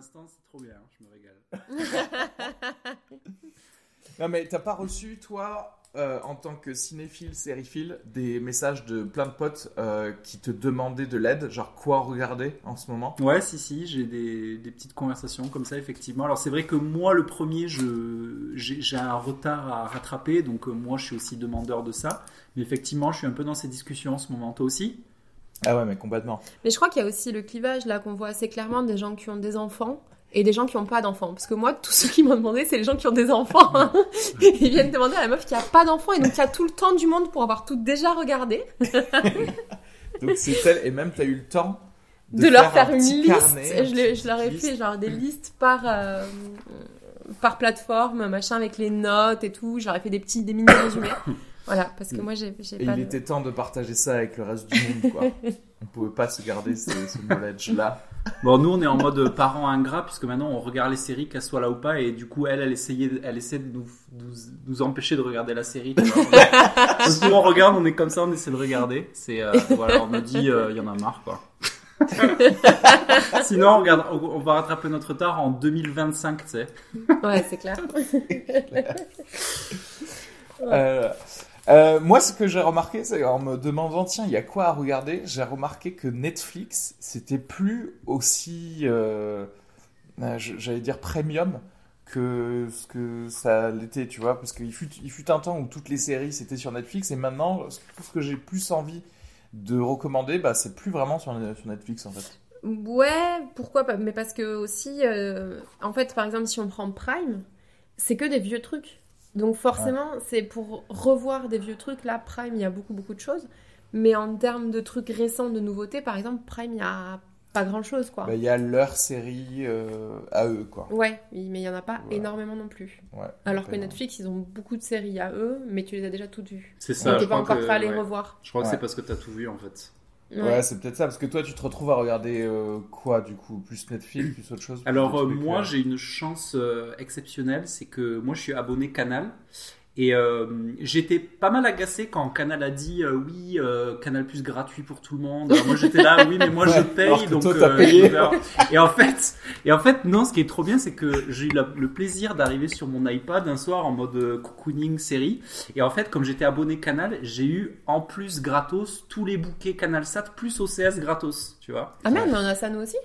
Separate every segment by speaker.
Speaker 1: L'instant c'est trop bien, je me régale.
Speaker 2: Non mais t'as pas reçu toi euh, en tant que cinéphile, sériephile, des messages de plein de potes euh, qui te demandaient de l'aide, genre quoi regarder en ce moment?
Speaker 1: Ouais, si, si, j'ai des, des petites conversations comme ça, effectivement. Alors, c'est vrai que moi, le premier, je, j'ai, j'ai un retard à rattraper, donc euh, moi, je suis aussi demandeur de ça. Mais effectivement, je suis un peu dans ces discussions en ce moment. Toi aussi?
Speaker 2: Ah ouais mais complètement.
Speaker 3: Mais je crois qu'il y a aussi le clivage là qu'on voit assez clairement des gens qui ont des enfants et des gens qui n'ont pas d'enfants. Parce que moi, tous ceux qui m'ont demandé, c'est les gens qui ont des enfants. hein. Ils viennent demander à la meuf qui a pas d'enfants et donc qui a tout le temps du monde pour avoir tout déjà regardé.
Speaker 2: Donc c'est tel et même t'as eu le temps
Speaker 3: De, leur
Speaker 2: un
Speaker 3: faire une liste.
Speaker 2: carnet, un
Speaker 3: je, je leur ai
Speaker 2: liste.
Speaker 3: fait genre des listes par, euh, par plateforme, machin, avec les notes et tout. Je leur ai fait des petits, des mini résumés. Voilà, parce que moi, j'ai pas
Speaker 2: il
Speaker 3: de...
Speaker 2: était temps de partager ça avec le reste du monde quoi. On pouvait pas se garder ce, ce knowledge là.
Speaker 1: Bon, nous, on est en mode parents ingrats, puisque maintenant, on regarde les séries, qu'elles soient là ou pas, et du coup, elle, elle essayait, elle essaie de nous, nous, nous empêcher de regarder la série. nous, on regarde, on est comme ça, on essaie de regarder. C'est, euh, voilà, on me dit, euh, il y en a marre, quoi. Sinon, on, regarde, on, on va rattraper notre retard en 2025, tu sais.
Speaker 3: Ouais, c'est clair.
Speaker 2: Euh, euh, moi, ce que j'ai remarqué, c'est en me demandant, tiens, il y a quoi à regarder J'ai remarqué que Netflix, c'était plus aussi, euh, euh, j'allais dire premium que ce que ça l'était, tu vois, parce qu'il fut, il fut un temps où toutes les séries c'était sur Netflix, et maintenant, ce que j'ai plus envie de recommander, bah, c'est plus vraiment sur, Netflix en fait.
Speaker 3: Ouais, pourquoi Mais parce que aussi, en fait, par exemple, si on prend Prime, c'est que des vieux trucs. Donc forcément, c'est pour revoir des vieux trucs. Là, Prime, il y a beaucoup, beaucoup de choses. Mais en termes de trucs récents, de nouveautés, par exemple, Prime, il y a pas grand-chose, quoi.
Speaker 2: Bah, Il y a leur série euh, à eux, quoi.
Speaker 3: Ouais, oui, mais il y en a pas
Speaker 2: Ouais.
Speaker 3: énormément non plus.
Speaker 2: Ouais,
Speaker 3: Alors que. Netflix, ils ont beaucoup de séries à eux, mais tu les as déjà toutes vues.
Speaker 1: C'est
Speaker 3: Donc t'es pas encore prêt à les
Speaker 1: ouais.
Speaker 3: revoir.
Speaker 1: Je crois que c'est parce que t'as tout vu, en fait.
Speaker 2: Ouais, c'est peut-être ça, parce que toi, tu te retrouves à regarder euh, quoi, du coup Plus Netflix, plus autre chose plus
Speaker 1: Alors euh, moi
Speaker 2: euh,
Speaker 1: j'ai une chance euh, exceptionnelle, c'est que moi je suis abonné Canal et euh, j'étais pas mal agacé quand Canal a dit euh, oui euh, Canal Plus gratuit pour tout le monde. Alors moi j'étais là oui mais moi je paye donc
Speaker 2: toi,
Speaker 1: euh,
Speaker 2: payé.
Speaker 1: et en fait et en fait non ce qui est trop bien c'est que j'ai eu la- le plaisir d'arriver sur mon iPad un soir en mode cocooning série et en fait comme j'étais abonné Canal j'ai eu en plus gratos tous les bouquets Canal Sat plus OCS gratos tu vois.
Speaker 3: Ah merde, mais on a ça nous aussi?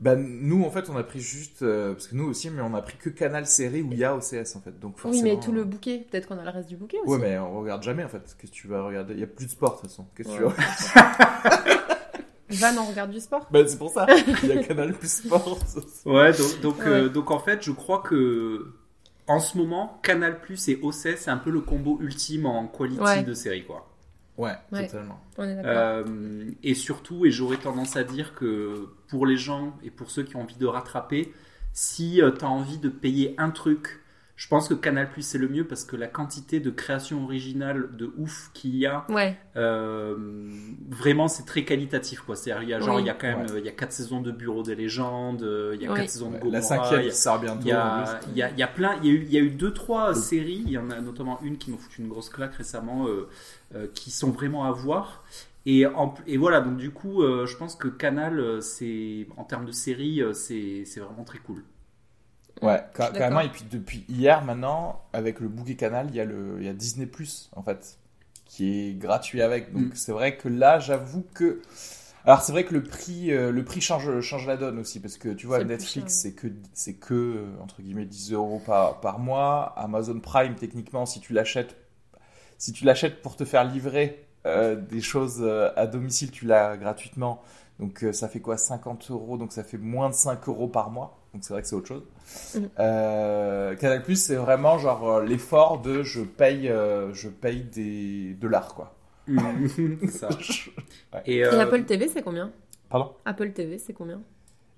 Speaker 2: Bah, nous, en fait, on a pris juste. euh, parce que nous aussi, mais on a pris que Canal Série où il y a OCS, en fait. Donc,
Speaker 3: Oui, mais tout le
Speaker 2: euh,
Speaker 3: bouquet. Peut-être qu'on a le reste du bouquet aussi.
Speaker 2: Ouais, mais on regarde jamais, en fait. Qu'est-ce que tu vas regarder? Il y a plus de sport, de toute façon. Qu'est-ce que tu
Speaker 3: Ouais.
Speaker 2: vas
Speaker 3: Van, on regarde du sport?
Speaker 2: Bah, c'est pour ça. Il y a Canal plus sport.
Speaker 1: Ouais, donc, donc,
Speaker 3: Ouais.
Speaker 1: euh, donc en fait, je crois que en ce moment, Canal Plus et OCS, c'est un peu le combo ultime en quality
Speaker 3: Ouais.
Speaker 1: de série, quoi.
Speaker 2: Ouais,
Speaker 3: Ouais.
Speaker 2: totalement.
Speaker 3: On est d'accord.
Speaker 1: Euh, et surtout, et j'aurais tendance à dire que pour les gens et pour ceux qui ont envie de rattraper, si tu as envie de payer un truc, Je pense que Canal Plus c'est le mieux parce que la quantité de création originale de ouf qu'il y a,
Speaker 3: Ouais,
Speaker 1: euh, vraiment c'est très qualitatif quoi. C'est-à-dire il y a genre
Speaker 3: Oui.
Speaker 1: il y a quand même
Speaker 2: Ouais.
Speaker 1: euh, il y a quatre saisons de Bureau des légendes, euh, il y a
Speaker 3: Oui.
Speaker 1: quatre saisons de
Speaker 2: La
Speaker 1: Gomorrah,
Speaker 2: cinquième
Speaker 1: il y
Speaker 2: qui
Speaker 1: a-
Speaker 2: sort bientôt.
Speaker 1: il y a,
Speaker 2: plus.
Speaker 1: il y, a, il y a plein, il y a eu, il y a eu deux trois séries, il y en a notamment une qui m'ont foutu une grosse claque récemment, euh, euh, qui sont vraiment à voir. Et, en- et voilà, donc du coup, euh, je pense que Canal, euh, c'est en termes de séries, euh, c'est c'est vraiment très cool.
Speaker 2: Ouais, ca- carrément. Et puis depuis hier maintenant, avec le bouquet Canal, il y a le, il y a Disney Plus en fait, qui est gratuit avec. Donc
Speaker 1: Mm.
Speaker 2: c'est vrai que là, j'avoue que, alors c'est vrai que le prix, euh, le prix change, change la donne aussi parce que tu vois Netflix, c'est que, c'est que euh, entre guillemets 10 euros par par mois. Amazon Prime, techniquement, si tu l'achètes, si tu l'achètes pour te faire livrer euh, des choses euh, à domicile, tu l'as gratuitement. Donc euh, ça fait quoi? 50 euros, donc ça fait moins de 5 euros par mois. Donc c'est vrai que c'est autre chose.
Speaker 3: Mhm.
Speaker 2: Euh, Canal Plus, c'est vraiment genre euh, l'effort de je paye, euh, je paye des dollars quoi.
Speaker 1: Ça. Et,
Speaker 3: Et
Speaker 1: euh,
Speaker 3: Apple TV, c'est combien?
Speaker 2: Pardon?
Speaker 3: Apple TV, c'est combien?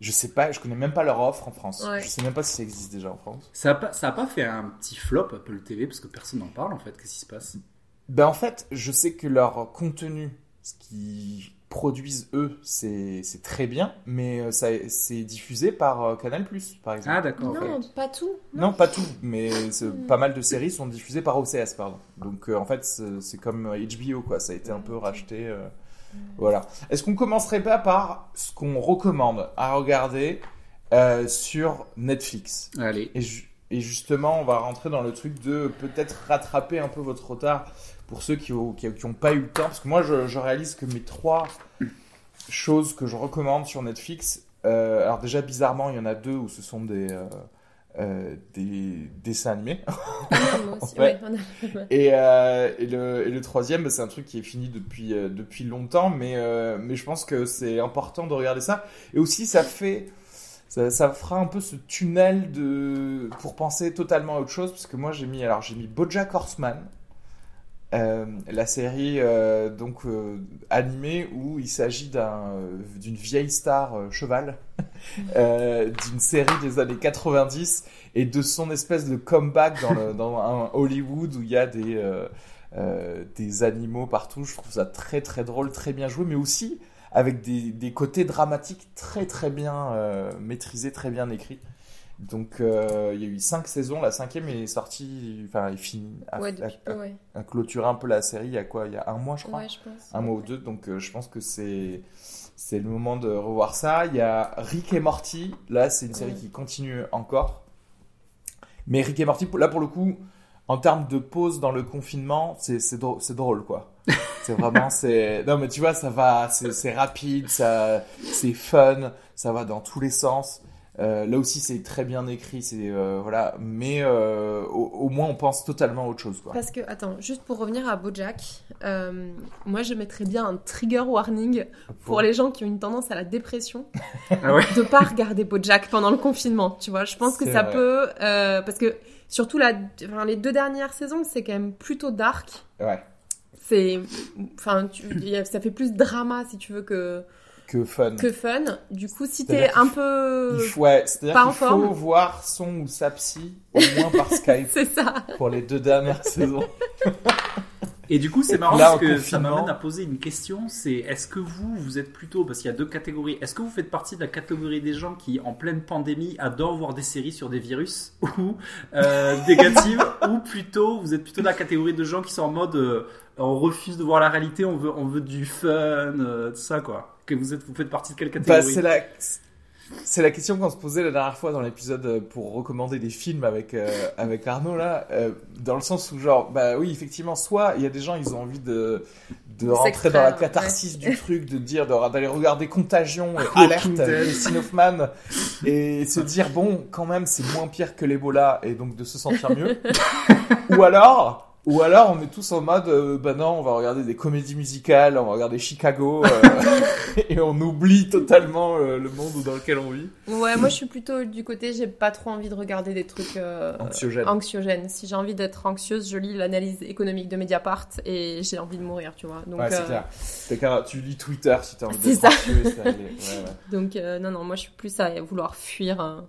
Speaker 2: Je sais pas, je connais même pas leur offre en France.
Speaker 3: Ouais.
Speaker 2: Je sais même pas si ça existe déjà en France.
Speaker 1: ça a pas, ça a pas fait un petit flop Apple TV parce que personne n'en parle en fait. Qu'est-ce qui se passe?
Speaker 2: Ben en fait, je sais que leur contenu, ce qu'ils produisent eux, c'est c'est très bien, mais euh, ça c'est diffusé par euh, Canal Plus par exemple.
Speaker 1: Ah d'accord.
Speaker 3: Non, pas tout.
Speaker 2: Non, pas tout, mais c'est-
Speaker 3: Hmm.
Speaker 2: pas mal de séries sont diffusées par OCS, pardon. Donc euh, en fait, c'est comme HBO, quoi. Ça a été un peu racheté. euh, Voilà. Est-ce qu'on commencerait pas par ce qu'on recommande à regarder euh, sur Netflix?
Speaker 1: Allez.
Speaker 2: et, ju- et justement, on va rentrer dans le truc de peut-être rattraper un peu votre retard pour ceux qui n'ont qui, qui ont pas eu le temps. Parce que moi, je, je réalise que mes trois choses que je recommande sur Netflix, euh, alors déjà, bizarrement, il y en a deux où ce sont des, euh, euh, des dessins animés.
Speaker 3: Moi aussi.
Speaker 2: Ouais. Et, et, le, et le troisième, bah, c'est un truc qui est fini depuis, depuis longtemps, mais, mais je pense que c'est important de regarder ça. Et aussi, ça fait. Ça, ça fera un peu ce tunnel de pour penser totalement à autre chose, parce que moi j'ai mis alors j'ai mis BoJack Horseman, euh, la série euh, donc euh, animée où il s'agit d'un d'une vieille star euh, cheval euh, d'une série des années 90 et de son espèce de comeback dans, le, dans un Hollywood où il y a des, des animaux partout. Je trouve ça très très drôle, très bien joué, mais aussi avec des, des côtés dramatiques très très bien maîtrisés, très bien écrits. Donc euh, il y a eu cinq saisons, la cinquième est sortie, enfin est finie, a,
Speaker 3: Ouais, depuis ouais.
Speaker 2: a- a clôturé un peu la série il y a quoi? Il y a un mois je crois
Speaker 3: Ouais, je pense.
Speaker 2: un mois ou deux. Donc euh, je pense que c'est c'est le moment de revoir ça. Il y a Rick et Morty. Là, c'est une série qui continue encore. Mais Rick et Morty, là pour le coup, en termes de pause dans le confinement, c'est c'est drôle, drôle quoi. C'est vraiment c'est non mais tu vois ça va c'est c'est rapide ça c'est fun ça va dans tous les sens Euh, là aussi c'est très bien écrit c'est euh, voilà mais euh, au, au moins on pense totalement à autre chose quoi
Speaker 3: Parce que, attends, juste pour revenir à Bojack, euh, moi je mettrais bien un trigger warning pour les gens qui ont une tendance à la dépression
Speaker 1: Ah ouais.
Speaker 3: de pas regarder Bojack pendant le confinement. Tu vois, je pense que ça
Speaker 2: vrai.
Speaker 3: peut. euh, parce que surtout la, enfin, les deux dernières saisons, c'est quand même plutôt dark.
Speaker 2: ouais
Speaker 3: C'est. Enfin, tu- ça fait plus drama si tu veux que,
Speaker 2: que fun
Speaker 3: que fun. Du coup, si t'es un peu.
Speaker 2: Il faut, ouais, c'est-à-dire
Speaker 3: pas en
Speaker 2: qu'il faut
Speaker 3: forme.
Speaker 2: voir son ou sa psy au moins par Skype
Speaker 3: C'est ça.
Speaker 2: pour les deux dernières saisons.
Speaker 1: Et du coup, c'est marrant
Speaker 2: Là,
Speaker 1: parce que ça m'amène à poser une question. C'est est-ce que vous, vous êtes plutôt, parce qu'il y a deux catégories, est-ce que vous faites partie de la catégorie des gens qui, en pleine pandémie, adorent voir des séries sur des virus ou euh, négatives, ou plutôt, vous êtes plutôt de la catégorie de gens qui sont en mode, euh, on refuse de voir la réalité, on veut, on veut du fun, euh, tout ça quoi. Que vous êtes, vous faites partie de quelle
Speaker 2: Bah,
Speaker 1: catégorie
Speaker 2: c'est la, c'est la question qu'on se posait la dernière fois dans l'épisode euh, pour recommander des films avec, euh, avec Arnaud là, euh, dans le sens où genre, bah oui, effectivement, soit il y a des gens, ils ont envie de, de rentrer dans la catharsis du truc, de dire, de- d'aller regarder Contagion et
Speaker 1: Walking
Speaker 2: Alerte Dustin Hoffman et se dire, bon, quand même, c'est moins pire que l'Ebola et donc de se sentir mieux. ou alors, ou alors on est tous en mode, euh, bah non, on va regarder des comédies musicales, on va regarder Chicago euh, et on oublie totalement euh, le monde dans lequel on vit.
Speaker 3: Ouais, moi je suis plutôt du côté, j'ai pas trop envie de regarder des trucs euh,
Speaker 2: Anxiogène.
Speaker 3: anxiogènes. Si j'ai envie d'être anxieuse, je lis l'analyse économique de Mediapart et j'ai envie de mourir, tu vois. Donc,
Speaker 2: ouais, c'est
Speaker 3: euh,
Speaker 2: clair. C'est clair. Tu lis Twitter si t'as envie d'être réglé. Ouais, ouais.
Speaker 3: donc euh, non, non, moi je suis plus à vouloir fuir.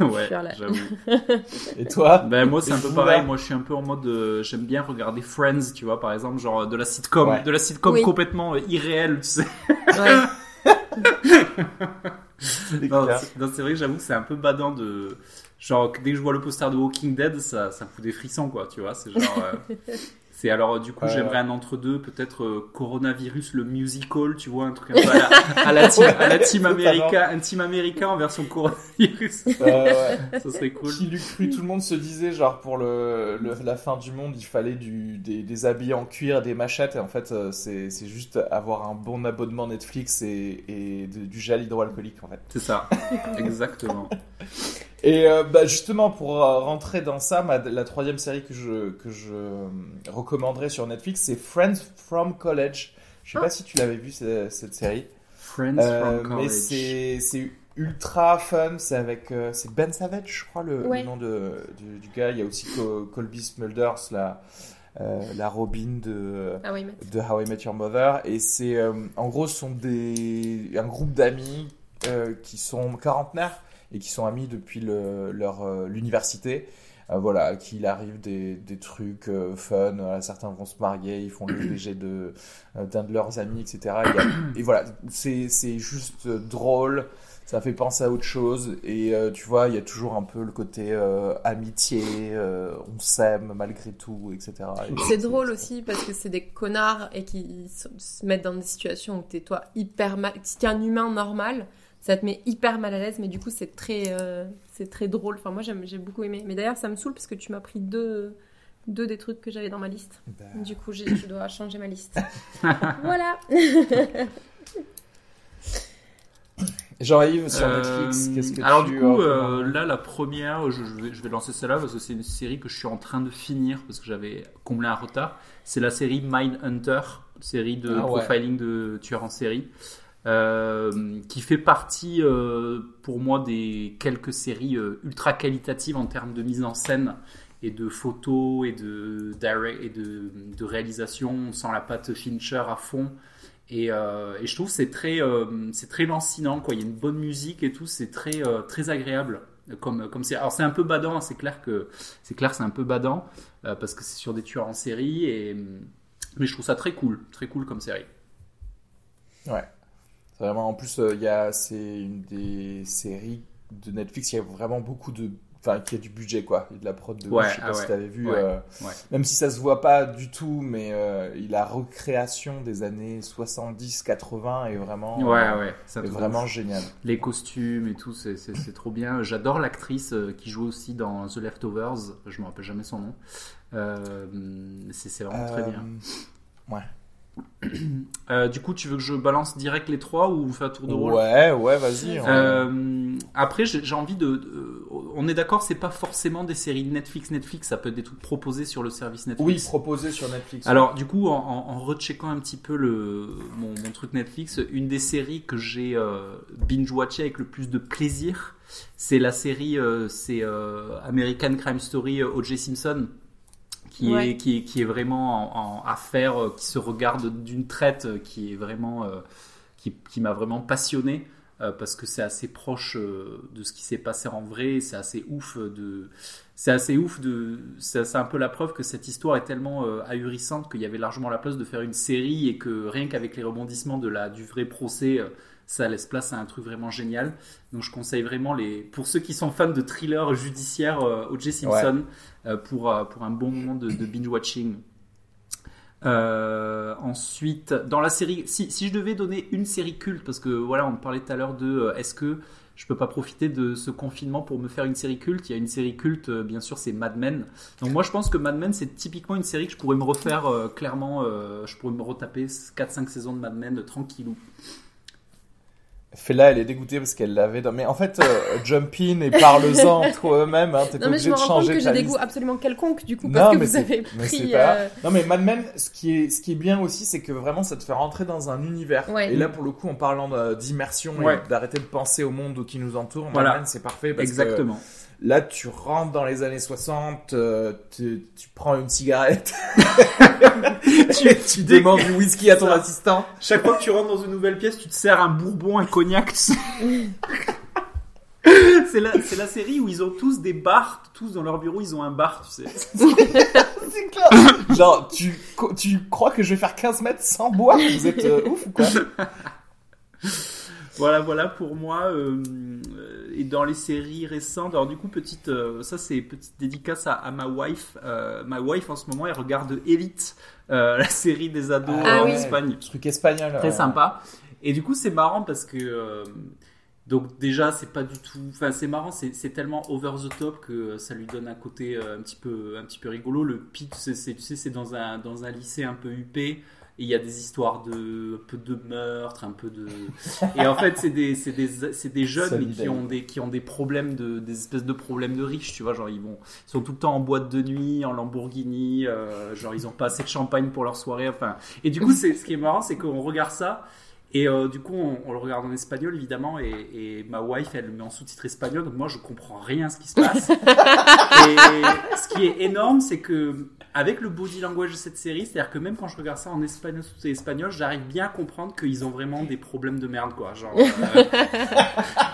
Speaker 3: Euh.
Speaker 1: ouais, j'avoue.
Speaker 2: Et toi
Speaker 1: Ben moi c'est un peu pareil. Moi je suis un peu en mode euh, j'aime bien regarder Friends, tu vois par exemple genre de la sitcom,
Speaker 2: Ouais.
Speaker 1: de la sitcom
Speaker 3: Oui.
Speaker 1: complètement euh, irréelle, tu sais.
Speaker 3: Ouais.
Speaker 2: C'est
Speaker 1: Non, vrai que j'avoue que c'est un peu badant de genre dès que je vois le poster de Walking Dead, ça ça me fout des frissons quoi, tu vois. C'est genre euh, c'est alors euh, du coup
Speaker 2: Ouais,
Speaker 1: j'aimerais un entre deux, peut-être euh, coronavirus le musical, tu vois un truc un peu à la, à la team, à la team
Speaker 2: Totalement.
Speaker 1: America, un team America en version coronavirus.
Speaker 2: Ouais, ouais.
Speaker 1: ça serait cool.
Speaker 2: Qui cru Tout le monde se disait, genre, pour le, le- la fin du monde, il fallait du, des, des habits en cuir, des machettes. Et en fait, euh, c'est c'est juste avoir un bon abonnement Netflix et, et de- du gel hydroalcoolique, en fait.
Speaker 1: C'est ça. Exactement.
Speaker 2: Et euh, bah, justement, pour euh, rentrer dans ça, ma- la troisième série que je, que je euh, recommanderais sur Netflix, c'est Friends from College. Je sais pas si tu l'avais vu, ce- cette série.
Speaker 1: Friends
Speaker 2: Euh,
Speaker 1: from
Speaker 2: mais
Speaker 1: college.
Speaker 2: c'est c'est ultra fun. C'est avec euh, c'est Ben Savage, je crois le, nom de, du, du gars. Il y a aussi Co- Colby Smulders, la euh, la Robin de
Speaker 3: Ah oui, mais...
Speaker 2: de How I Met Your Mother. Et c'est euh, en gros ce sont des un groupe d'amis euh, qui sont quarantenaires et qui sont amis depuis le, leur euh, l'université. Euh, voilà, qu'il arrive des, des trucs euh, fun. Euh, certains vont se marier, ils font le léger de euh, d'un de leurs amis, etc. Et, a- voilà, c'est c'est juste euh, drôle. Ça fait penser à autre chose et euh, tu vois, il y a toujours un peu le côté euh, amitié, euh, on s'aime malgré tout, etc. Et
Speaker 3: C'est drôle aussi parce que c'est des connards et qui se se mettent dans des situations où t'es toi hyper mal. Si t'es un humain normal, ça te met hyper mal à l'aise, mais du coup c'est très, euh, c'est très drôle. Enfin moi j'aime- j'ai beaucoup aimé. Mais d'ailleurs ça me saoule parce que tu m'as pris deux, deux des trucs que j'avais dans ma liste.
Speaker 2: Bah,
Speaker 3: Du coup j'ai- je dois changer ma liste. voilà.
Speaker 2: Jean-Yves sur
Speaker 1: Euh,
Speaker 2: Netflix, qu'est-ce que
Speaker 1: alors
Speaker 2: tu
Speaker 1: du coup, euh, là, la première, je, je vais, je vais lancer celle-là parce que c'est une série que je suis en train de finir parce que j'avais comblé un retard. C'est la série Mindhunter, série de
Speaker 2: Ah ouais.
Speaker 1: profiling de tueurs en série, euh, qui fait partie euh, pour moi des quelques séries euh, ultra qualitatives en termes de mise en scène et de photos et de, et de, réalisation. On sent la patte Fincher à fond. Et, je trouve c'est très, c'est très lancinant, quoi. Il y a une bonne musique et tout, c'est très, très agréable. Comme, comme c'est, alors c'est un peu badant, hein, c'est clair que c'est clair, c'est un peu badant parce que c'est sur des tueurs en série. Et mais je trouve ça très cool, très cool comme série.
Speaker 2: Ouais. Vraiment, en plus, euh, il y a, c'est une des séries de Netflix, il y a vraiment beaucoup de. Enfin, qui a du budget, quoi. Et de la prod de
Speaker 1: Ouais.
Speaker 2: Je sais pas
Speaker 1: ah
Speaker 2: si
Speaker 1: ouais.
Speaker 2: t'avais vu.
Speaker 1: Ouais,
Speaker 2: euh. Même si ça se voit pas du tout, mais euh, la recréation des années 70-80 est vraiment.
Speaker 1: Ouais,
Speaker 2: euh,
Speaker 1: ouais, ça
Speaker 2: est
Speaker 1: te
Speaker 2: vraiment génial.
Speaker 1: Les costumes et tout, c'est, c'est, c'est trop bien. J'adore l'actrice euh, qui joue aussi dans The Leftovers. Je me rappelle jamais son nom. C'est, c'est vraiment très bien.
Speaker 2: Ouais.
Speaker 1: Euh, du coup, tu veux que je balance direct les trois ou on fait un tour de rôle?
Speaker 2: Ouais, ouais, vas-y. on-
Speaker 1: Euh, après, j'ai envie de, de- On est d'accord, c'est pas forcément des séries Netflix, Netflix, ça peut être des trucs proposés sur le service
Speaker 2: Oui,
Speaker 1: Netflix.
Speaker 2: proposé sur Netflix.
Speaker 1: Alors, du coup, en, en, en recheckant un petit peu le, mon, mon truc Netflix, une des séries que j'ai euh, binge-watché avec le plus de plaisir, c'est la série euh, c'est euh, American Crime Story euh, O.J. Simpson. Qui,
Speaker 3: Ouais.
Speaker 1: est, qui, est, qui est vraiment en, en affaire, euh, qui se regarde d'une traite, euh, qui est vraiment, euh, qui, qui m'a vraiment passionné euh, parce que c'est assez proche euh, de ce qui s'est passé en vrai. C'est assez ouf de, c'est assez ouf de, c'est un peu la preuve que cette histoire est tellement ahurissante qu'il y avait largement la place de faire une série et que rien qu'avec les rebondissements de la du vrai procès, ça laisse place à un truc vraiment génial. Donc je conseille vraiment les, pour ceux qui sont fans de thrillers judiciaires, euh, O.J. Simpson euh, pour euh, pour un bon moment de, de binge watching. Euh, ensuite, dans la série, si, si je devais donner une série culte, parce que voilà, on parlait tout à l'heure de est-ce que je peux pas profiter de ce confinement pour me faire une série culte? Il y a une série culte, bien sûr, c'est Mad Men. Donc moi, je pense que Mad Men, c'est typiquement une série que je pourrais me refaire euh, clairement. euh, je pourrais me retaper 4-5 saisons de Mad Men tranquillou.
Speaker 2: Fela, elle est dégoûtée parce qu'elle l'avait dans. Mais en fait, euh, jump in et parle-en toi-même. Hein, T'es
Speaker 3: mais je
Speaker 2: obligé
Speaker 3: me
Speaker 2: de
Speaker 3: rends compte
Speaker 2: changer
Speaker 3: que j'ai des
Speaker 2: liste.
Speaker 3: goûts absolument quelconques du coup
Speaker 2: Non,
Speaker 3: parce que
Speaker 2: mais
Speaker 3: vous
Speaker 2: c'est-
Speaker 3: avez
Speaker 2: mais c'est
Speaker 3: pris.
Speaker 2: pas
Speaker 3: euh,
Speaker 2: Non mais Mad Men, ce qui est ce qui est bien aussi, c'est que vraiment ça te fait rentrer dans un univers.
Speaker 3: Ouais.
Speaker 2: Et là pour le coup, en parlant d'immersion
Speaker 1: Ouais.
Speaker 2: et d'arrêter de penser au monde qui nous entoure,
Speaker 1: Voilà.
Speaker 2: Mad Men c'est parfait parce
Speaker 1: Exactement.
Speaker 2: que là tu rentres dans les années 60, euh, tu, tu prends une cigarette, tu, tu demandes du whisky à ton
Speaker 1: Ça.
Speaker 2: assistant.
Speaker 1: Chaque fois que tu rentres dans une nouvelle pièce, tu te sers un bourbon, un cognac. c'est la, c'est la série où ils ont tous des bars, tous dans leur bureau, ils ont un bar, tu sais.
Speaker 2: C'est clair. Genre, tu, tu crois que je vais faire 15 mètres sans boire? Vous êtes euh, ouf ou quoi?
Speaker 1: Voilà, voilà pour moi. euh, euh, et dans les séries récentes, alors du coup, petite, euh, ça c'est petite dédicace à, à ma wife. Euh, ma wife en ce moment, elle regarde Elite, euh, la série des ados
Speaker 3: Ah
Speaker 1: en
Speaker 3: oui.
Speaker 1: Espagne.
Speaker 2: Truc espagnol.
Speaker 1: Très
Speaker 2: euh.
Speaker 1: sympa. Et du coup, c'est marrant parce que. euh, donc, déjà, c'est pas du tout. Enfin, c'est marrant, c'est tellement over the top que ça lui donne un côté euh, un petit peu, un petit peu rigolo. Le pitch, c'est- tu sais, c'est dans un, dans un lycée un peu huppé. Il y a des histoires de un peu de meurtre, un peu de. Et en fait, c'est des, c'est des, des jeunes mais qui ont des, qui ont des problèmes de, des espèces de problèmes de riches, tu vois. Genre, ils vont, ils sont tout le temps en boîte de nuit, en Lamborghini. euh, genre, ils ont pas assez de champagne pour leur soirée. Enfin, et du coup, c'est ce qui est marrant, c'est qu'on regarde ça. Et euh, du coup, on, on le regarde en espagnol, évidemment, et, et ma wife, elle le met en sous-titre espagnol, donc moi, je comprends rien à ce qui se passe. et ce qui est énorme, c'est que avec le body language de cette série, c'est-à-dire que même quand je regarde ça en espagnol, sous espagnol, j'arrive bien à comprendre qu'ils ont vraiment des problèmes de merde, quoi. Genre, euh,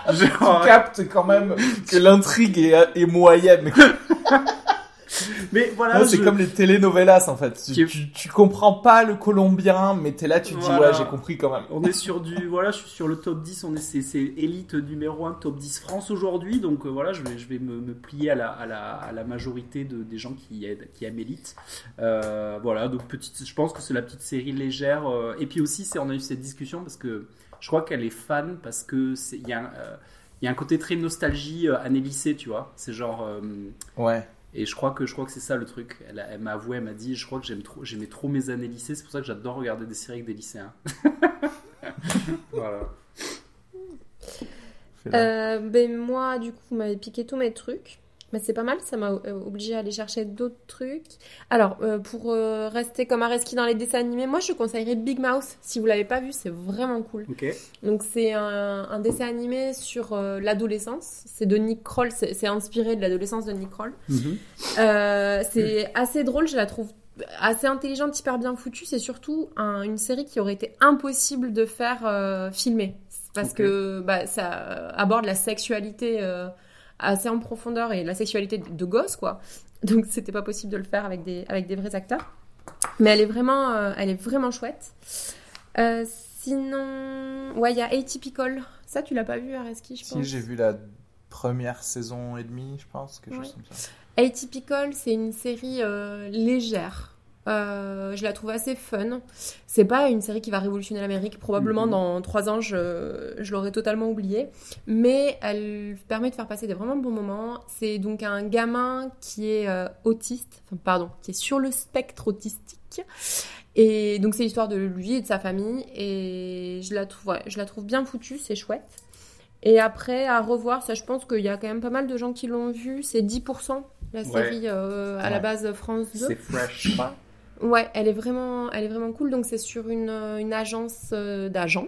Speaker 2: Tu
Speaker 1: genre-
Speaker 2: captes quand même que l'intrigue est, est moyenne.
Speaker 1: mais voilà,
Speaker 2: Ouais, c'est
Speaker 1: je-
Speaker 2: comme les telenovelas en fait. Tu, tu, tu comprends pas le colombien, mais t'es là, tu te dis
Speaker 1: Voilà.
Speaker 2: ouais, j'ai compris quand même.
Speaker 1: On est sur du voilà, je suis sur le top 10, on est c'est c'est élite numéro 1 top 10 France aujourd'hui donc euh, voilà, je vais je vais me, me plier à la, à la, à la majorité de, des gens qui aident qui aiment élite. Euh, voilà, donc petite je pense que c'est la petite série légère euh, et puis aussi c'est on a eu cette discussion parce que je crois qu'elle est fan parce que c'est il y a un, euh, il y a un côté très nostalgie euh, année lycée, tu vois. C'est genre euh,
Speaker 2: Ouais.
Speaker 1: Et je crois que je crois que c'est ça le truc. Elle, m'a avoué, elle m'a dit, je crois que j'aime trop, j'aimais trop mes années lycée. C'est pour ça que j'adore regarder des séries avec des lycéens. voilà.
Speaker 3: Euh, ben moi, du coup, vous m'avez piqué tous mes trucs. Mais c'est pas mal, ça m'a euh, obligé à aller chercher d'autres trucs. Alors, euh, pour euh, rester comme Areski dans les dessins animés, moi je conseillerais Big Mouth. Si vous l'avez pas vu, c'est vraiment cool. Donc c'est un, un dessin animé sur euh, l'adolescence. C'est de Nick Kroll, c'est inspiré de l'adolescence de Nick Kroll. Euh, c'est assez drôle, je la trouve assez intelligente, hyper bien foutue. C'est surtout un- une série qui aurait été impossible de faire filmer. Parce que bah, ça aborde la sexualité assez en profondeur et la sexualité de, gosse, quoi. Donc c'était pas possible de le faire avec des, avec des vrais acteurs. Mais elle est vraiment, euh, elle est vraiment chouette. Euh, sinon, ouais, il y a Atypical. Ça, tu l'as pas vu, Areski, je pense?
Speaker 2: Si j'ai vu la première saison et demie, je pense, quelque chose
Speaker 3: Ouais.
Speaker 2: comme ça.
Speaker 3: Atypical, c'est une série euh, légère. Euh, je la trouve assez fun. C'est pas une série qui va révolutionner l'Amérique. Probablement
Speaker 1: Mhm.
Speaker 3: dans trois ans, je, je l'aurais totalement oubliée. Mais elle permet de faire passer des vraiment bons moments. C'est donc un gamin qui est euh, autiste, enfin pardon, qui est sur le spectre autistique. Et donc c'est l'histoire de lui et de sa famille. Et je la trouve, ouais, je la trouve bien foutue, c'est chouette. Et après, à revoir, ça je pense qu'il y a quand même pas mal de gens qui l'ont vu. C'est 10%, la
Speaker 1: Ouais.
Speaker 3: série euh, à la base France 2.
Speaker 1: C'est fresh.
Speaker 3: Ouais, elle est vraiment, elle est vraiment cool. Donc c'est sur une, euh, une agence euh, d'agents,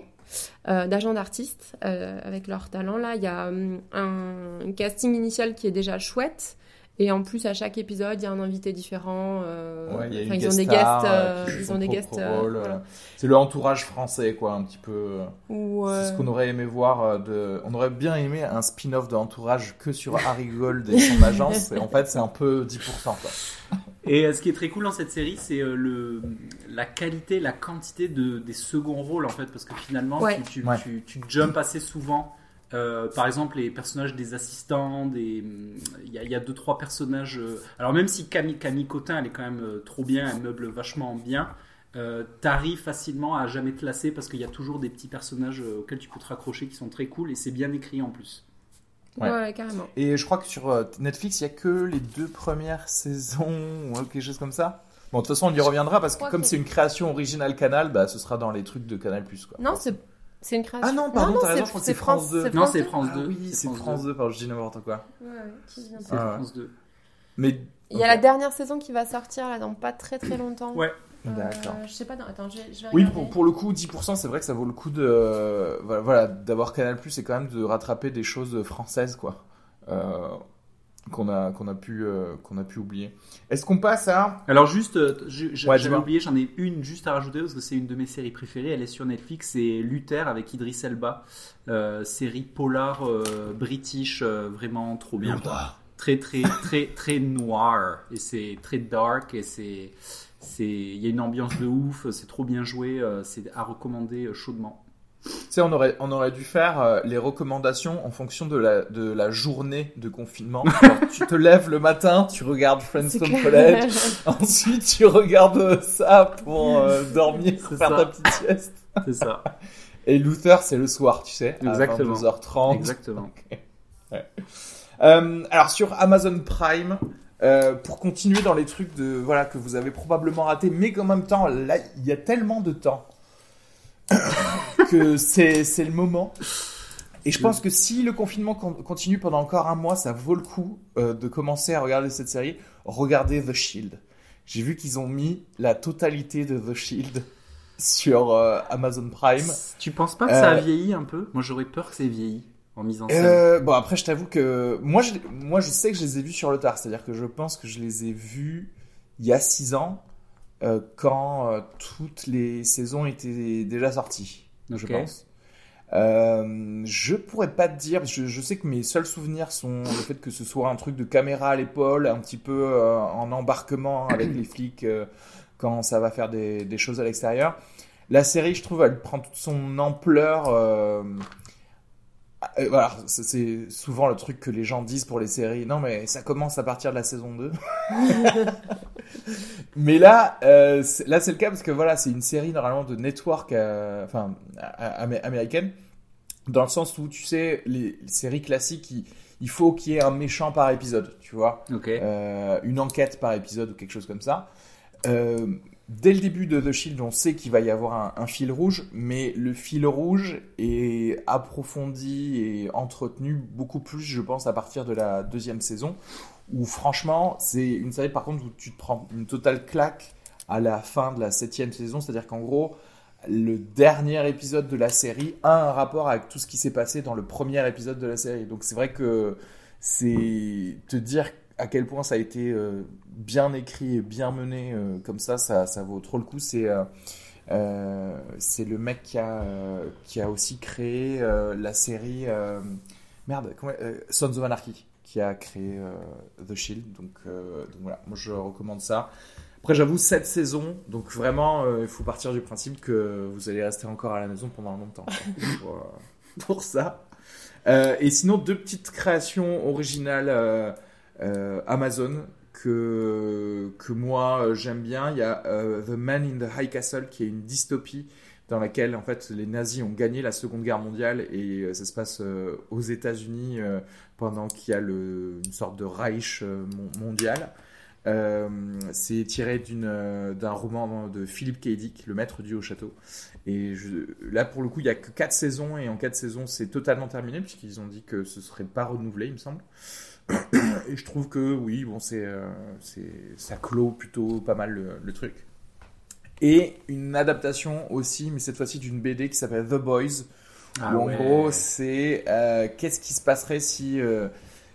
Speaker 3: euh, d'agents d'artistes avec leur talent. Là, il y a hum, un casting initial qui est déjà chouette. Et en plus, à chaque épisode, il y a un invité différent. euh,
Speaker 2: Ouais, il y a une
Speaker 3: enfin, ils ont des guests.
Speaker 2: euh,
Speaker 3: euh, ils ont des guests. voilà.
Speaker 2: C'est le entourage français, quoi, un petit peu.
Speaker 3: Ou,
Speaker 2: C'est ce qu'on aurait aimé voir. De... On aurait bien aimé un spin-off de Entourage que sur Harry Gold et son agence. Et en fait, c'est un peu 10%. Quoi.
Speaker 1: Et ce qui est très cool dans cette série, c'est le la qualité, la quantité de des seconds rôles en fait, parce que finalement,
Speaker 3: Ouais.
Speaker 1: tu, tu,
Speaker 2: Ouais.
Speaker 1: tu, tu jumps assez souvent. Euh, par exemple, les personnages des assistants, des il y a, il y a deux trois personnages. euh, Alors même si Camille Camille Cotin, elle est quand même euh, trop bien, elle meuble vachement bien. Euh, T'arrives facilement à jamais te lasser parce qu'il y a toujours des petits personnages auxquels tu peux te raccrocher qui sont très cool et c'est bien écrit en plus.
Speaker 3: ouais.
Speaker 2: Ouais.
Speaker 3: carrément.
Speaker 2: Et je crois que sur Netflix, il y a que les deux premières saisons ou quelque chose comme ça. Bon, de toute façon, on y reviendra parce que comme
Speaker 3: que-
Speaker 2: c'est une création originale Canal, bah, ce sera dans les trucs de Canal+. Quoi.
Speaker 3: Non, c'est c'est une création.
Speaker 2: Ah non, pardon, t'as raison,
Speaker 3: c'est-
Speaker 2: je crois que
Speaker 3: c'est
Speaker 2: c'est France 2.
Speaker 1: Non, c'est
Speaker 3: 2.
Speaker 1: France
Speaker 2: Ah
Speaker 1: 2.
Speaker 2: oui, c'est France 2, pardon, je dis n'importe quoi.
Speaker 3: Ouais, ouais, qui vient
Speaker 1: C'est
Speaker 2: Ah.
Speaker 1: France 2.
Speaker 2: Mais
Speaker 3: Il y a la dernière saison qui va sortir là dans pas très très longtemps.
Speaker 1: Ouais.
Speaker 3: Euh,
Speaker 2: D'accord.
Speaker 3: je sais pas, non, attends, je vais, je vais
Speaker 2: Oui, pour, pour le coup, 10%, c'est vrai que ça vaut le coup de euh, voilà, d'avoir Canal+, et quand même de rattraper des choses françaises, quoi. Euh, qu'on a qu'on a pu euh, qu'on a pu oublier. Est-ce qu'on passe à
Speaker 1: Alors juste, euh, je- je-
Speaker 2: Ouais,
Speaker 1: j'avais
Speaker 2: dis-moi.
Speaker 1: oublié, j'en ai une juste à rajouter parce que c'est une de mes séries préférées. Elle est sur Netflix, c'est Luther avec Idris Elba, Euh, série polar euh, british, euh, vraiment trop bien. Très très très très noir et c'est très dark et c'est c'est il y a une ambiance de ouf, c'est trop bien joué, euh, c'est à recommander chaudement.
Speaker 2: Tu sais, on aurait, on aurait dû faire euh, les recommandations en fonction de la, de la journée de confinement. Tu te lèves le matin, tu regardes Friendstone. College, ensuite tu regardes ça pour euh, dormir,
Speaker 1: C'est
Speaker 2: faire
Speaker 1: ça.
Speaker 2: ta petite sieste.
Speaker 1: C'est ça.
Speaker 2: Et Luther, c'est le soir, tu sais,
Speaker 1: Exactement.
Speaker 2: à 22h30.
Speaker 1: Exactement.
Speaker 2: Euh, alors sur Amazon Prime, euh, pour continuer dans les trucs de voilà que vous avez probablement raté, mais qu'en même temps là il y a tellement de temps que c'est c'est le moment. Et je pense que si le confinement con- continue pendant encore un mois, ça vaut le coup euh, de commencer à regarder cette série. Regardez The Shield. J'ai vu qu'ils ont mis la totalité de The Shield sur euh, Amazon Prime.
Speaker 1: Tu penses pas que ça a
Speaker 2: Euh,
Speaker 1: vieilli un peu? Moi j'aurais peur que c'est vieilli en mise en scène.
Speaker 2: Euh, bon après je t'avoue que moi je, moi je sais que je les ai vus sur le tard, c'est-à-dire que je pense que je les ai vus il y a six ans euh, quand euh, toutes les saisons étaient déjà sorties, je
Speaker 1: Ok.
Speaker 2: pense. Euh, je pourrais pas te dire, je, je sais que mes seuls souvenirs sont le fait que ce soit un truc de caméra à l'épaule, un petit peu euh, en embarquement avec les flics euh, quand ça va faire des, des choses à l'extérieur. La série, je trouve, elle prend toute son ampleur. Euh, voilà, c'est- souvent le truc que les gens disent pour les séries. Non, mais ça commence à partir de la saison 2. mais là, euh, c'est- là c'est le cas parce que voilà, c'est une série normalement de network, euh, enfin américaine, dans le sens où tu sais les, les séries classiques, il, il faut qu'il y ait un méchant par épisode, tu vois. Euh, une enquête par épisode ou quelque chose comme ça. Dès le début de The Shield, on sait qu'il va y avoir un, un fil rouge, mais le fil rouge est approfondi et entretenu beaucoup plus, je pense, à partir de la deuxième saison, où franchement, c'est une série par contre où tu te prends une totale claque à la fin de la septième saison, c'est-à-dire qu'en gros, le dernier épisode de la série a un rapport avec tout ce qui s'est passé dans le premier épisode de la série. Donc c'est vrai que c'est te dire à quel point ça a été euh, bien écrit et bien mené euh, comme ça, ça, ça vaut trop le coup. C'est euh, c'est le mec qui a, qui a aussi créé la série merde, comment, Sons of Anarchy, qui a créé The Shield. Donc, donc voilà, moi je recommande ça. Après, j'avoue, cette saison, donc vraiment, il faut partir du principe que vous allez rester encore à la maison pendant longtemps pour, pour ça. Et sinon, deux petites créations originales Amazon que, que moi euh, j'aime bien. Il y a euh, The Man in the High Castle qui est une dystopie dans laquelle en fait les nazis ont gagné la Seconde Guerre mondiale et euh, ça se passe euh, aux États-Unis euh, pendant qu'il y a le, une sorte de Reich euh, mon- mondial. Euh, c'est tiré d'une, euh, d'un roman de Philip K. Dick, Le Maître du Haut Château. Et je- là, pour le coup, il y a que 4 saisons, et en 4 saisons, c'est totalement terminé, puisqu'ils ont dit que ce serait pas renouvelé, il me semble. Et je trouve que, oui, bon, c'est, euh, ça clôt plutôt pas mal le, le truc. Et une adaptation aussi, mais cette fois-ci d'une BD qui s'appelle The Boys,
Speaker 1: Ah
Speaker 2: où en gros, c'est euh, qu'est-ce qui se passerait si euh,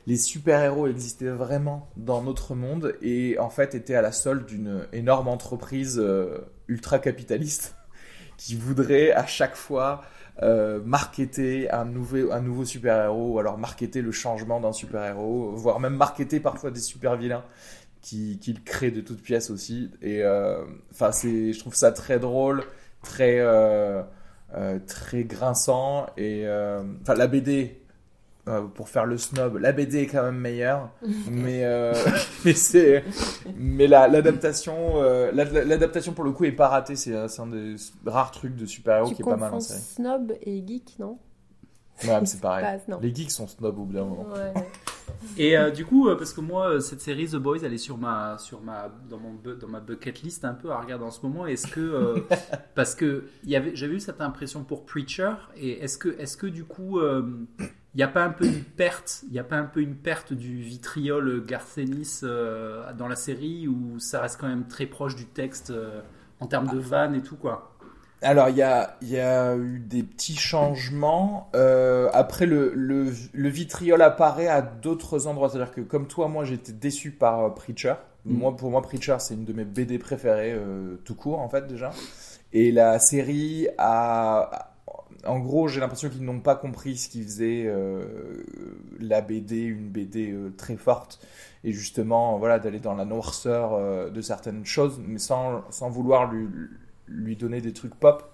Speaker 2: les super-héros existaient vraiment dans notre monde et en fait étaient à la solde d'une énorme entreprise euh, ultra-capitaliste qui voudrait à chaque fois euh, marketer un nouveau, un nouveau super-héros ou alors marketer le changement d'un super-héros, voire même marketer parfois des super-vilains qui, qui le créent de toutes pièces aussi. Et euh, enfin, c'est, je trouve ça très drôle, très, euh, euh, très grinçant. Et euh, enfin, la BD, euh, pour faire le snob, la BD est quand même meilleure, mais euh, mais c'est, mais la, l'adaptation, euh, la- la- l'adaptation pour le coup est pas ratée. C'est, euh, c'est un des rares trucs de super-héros
Speaker 3: Tu
Speaker 2: qui est pas mal en
Speaker 3: confonds
Speaker 2: série.
Speaker 3: snob et geek, non?
Speaker 2: Ouais, c'est pareil.
Speaker 3: Pas, non.
Speaker 2: Les geeks sont snobs au bout d'un moment.
Speaker 3: Ouais.
Speaker 1: Et euh, du coup, euh, parce que moi, euh, cette série The Boys, elle est sur ma, sur ma, dans mon, dans ma bucket list un peu à regarder en ce moment. Est-ce que, euh, parce que il y avait, j'avais eu cette impression pour Preacher, et est-ce que, est-ce que du coup, euh, n'y a pas un peu une perte, il y a pas un peu une perte du vitriol Garth Ennis euh, dans la série, ou ça reste quand même très proche du texte euh, en termes de vannes et tout quoi?
Speaker 2: Alors, il y a, y a eu des petits changements. Euh, après, le, le, le vitriol apparaît à d'autres endroits. C'est-à-dire que, comme toi, moi, j'étais déçu par Preacher.
Speaker 1: Mhm.
Speaker 2: Moi, pour moi, Preacher, c'est une de mes BD préférées, tout court, en fait, déjà. Et la série a. En gros, j'ai l'impression qu'ils n'ont pas compris ce qui faisait euh, la BD, une BD euh, très forte. Et justement, voilà, d'aller dans la noirceur euh, de certaines choses, mais sans, sans vouloir lui, lui donner des trucs pop.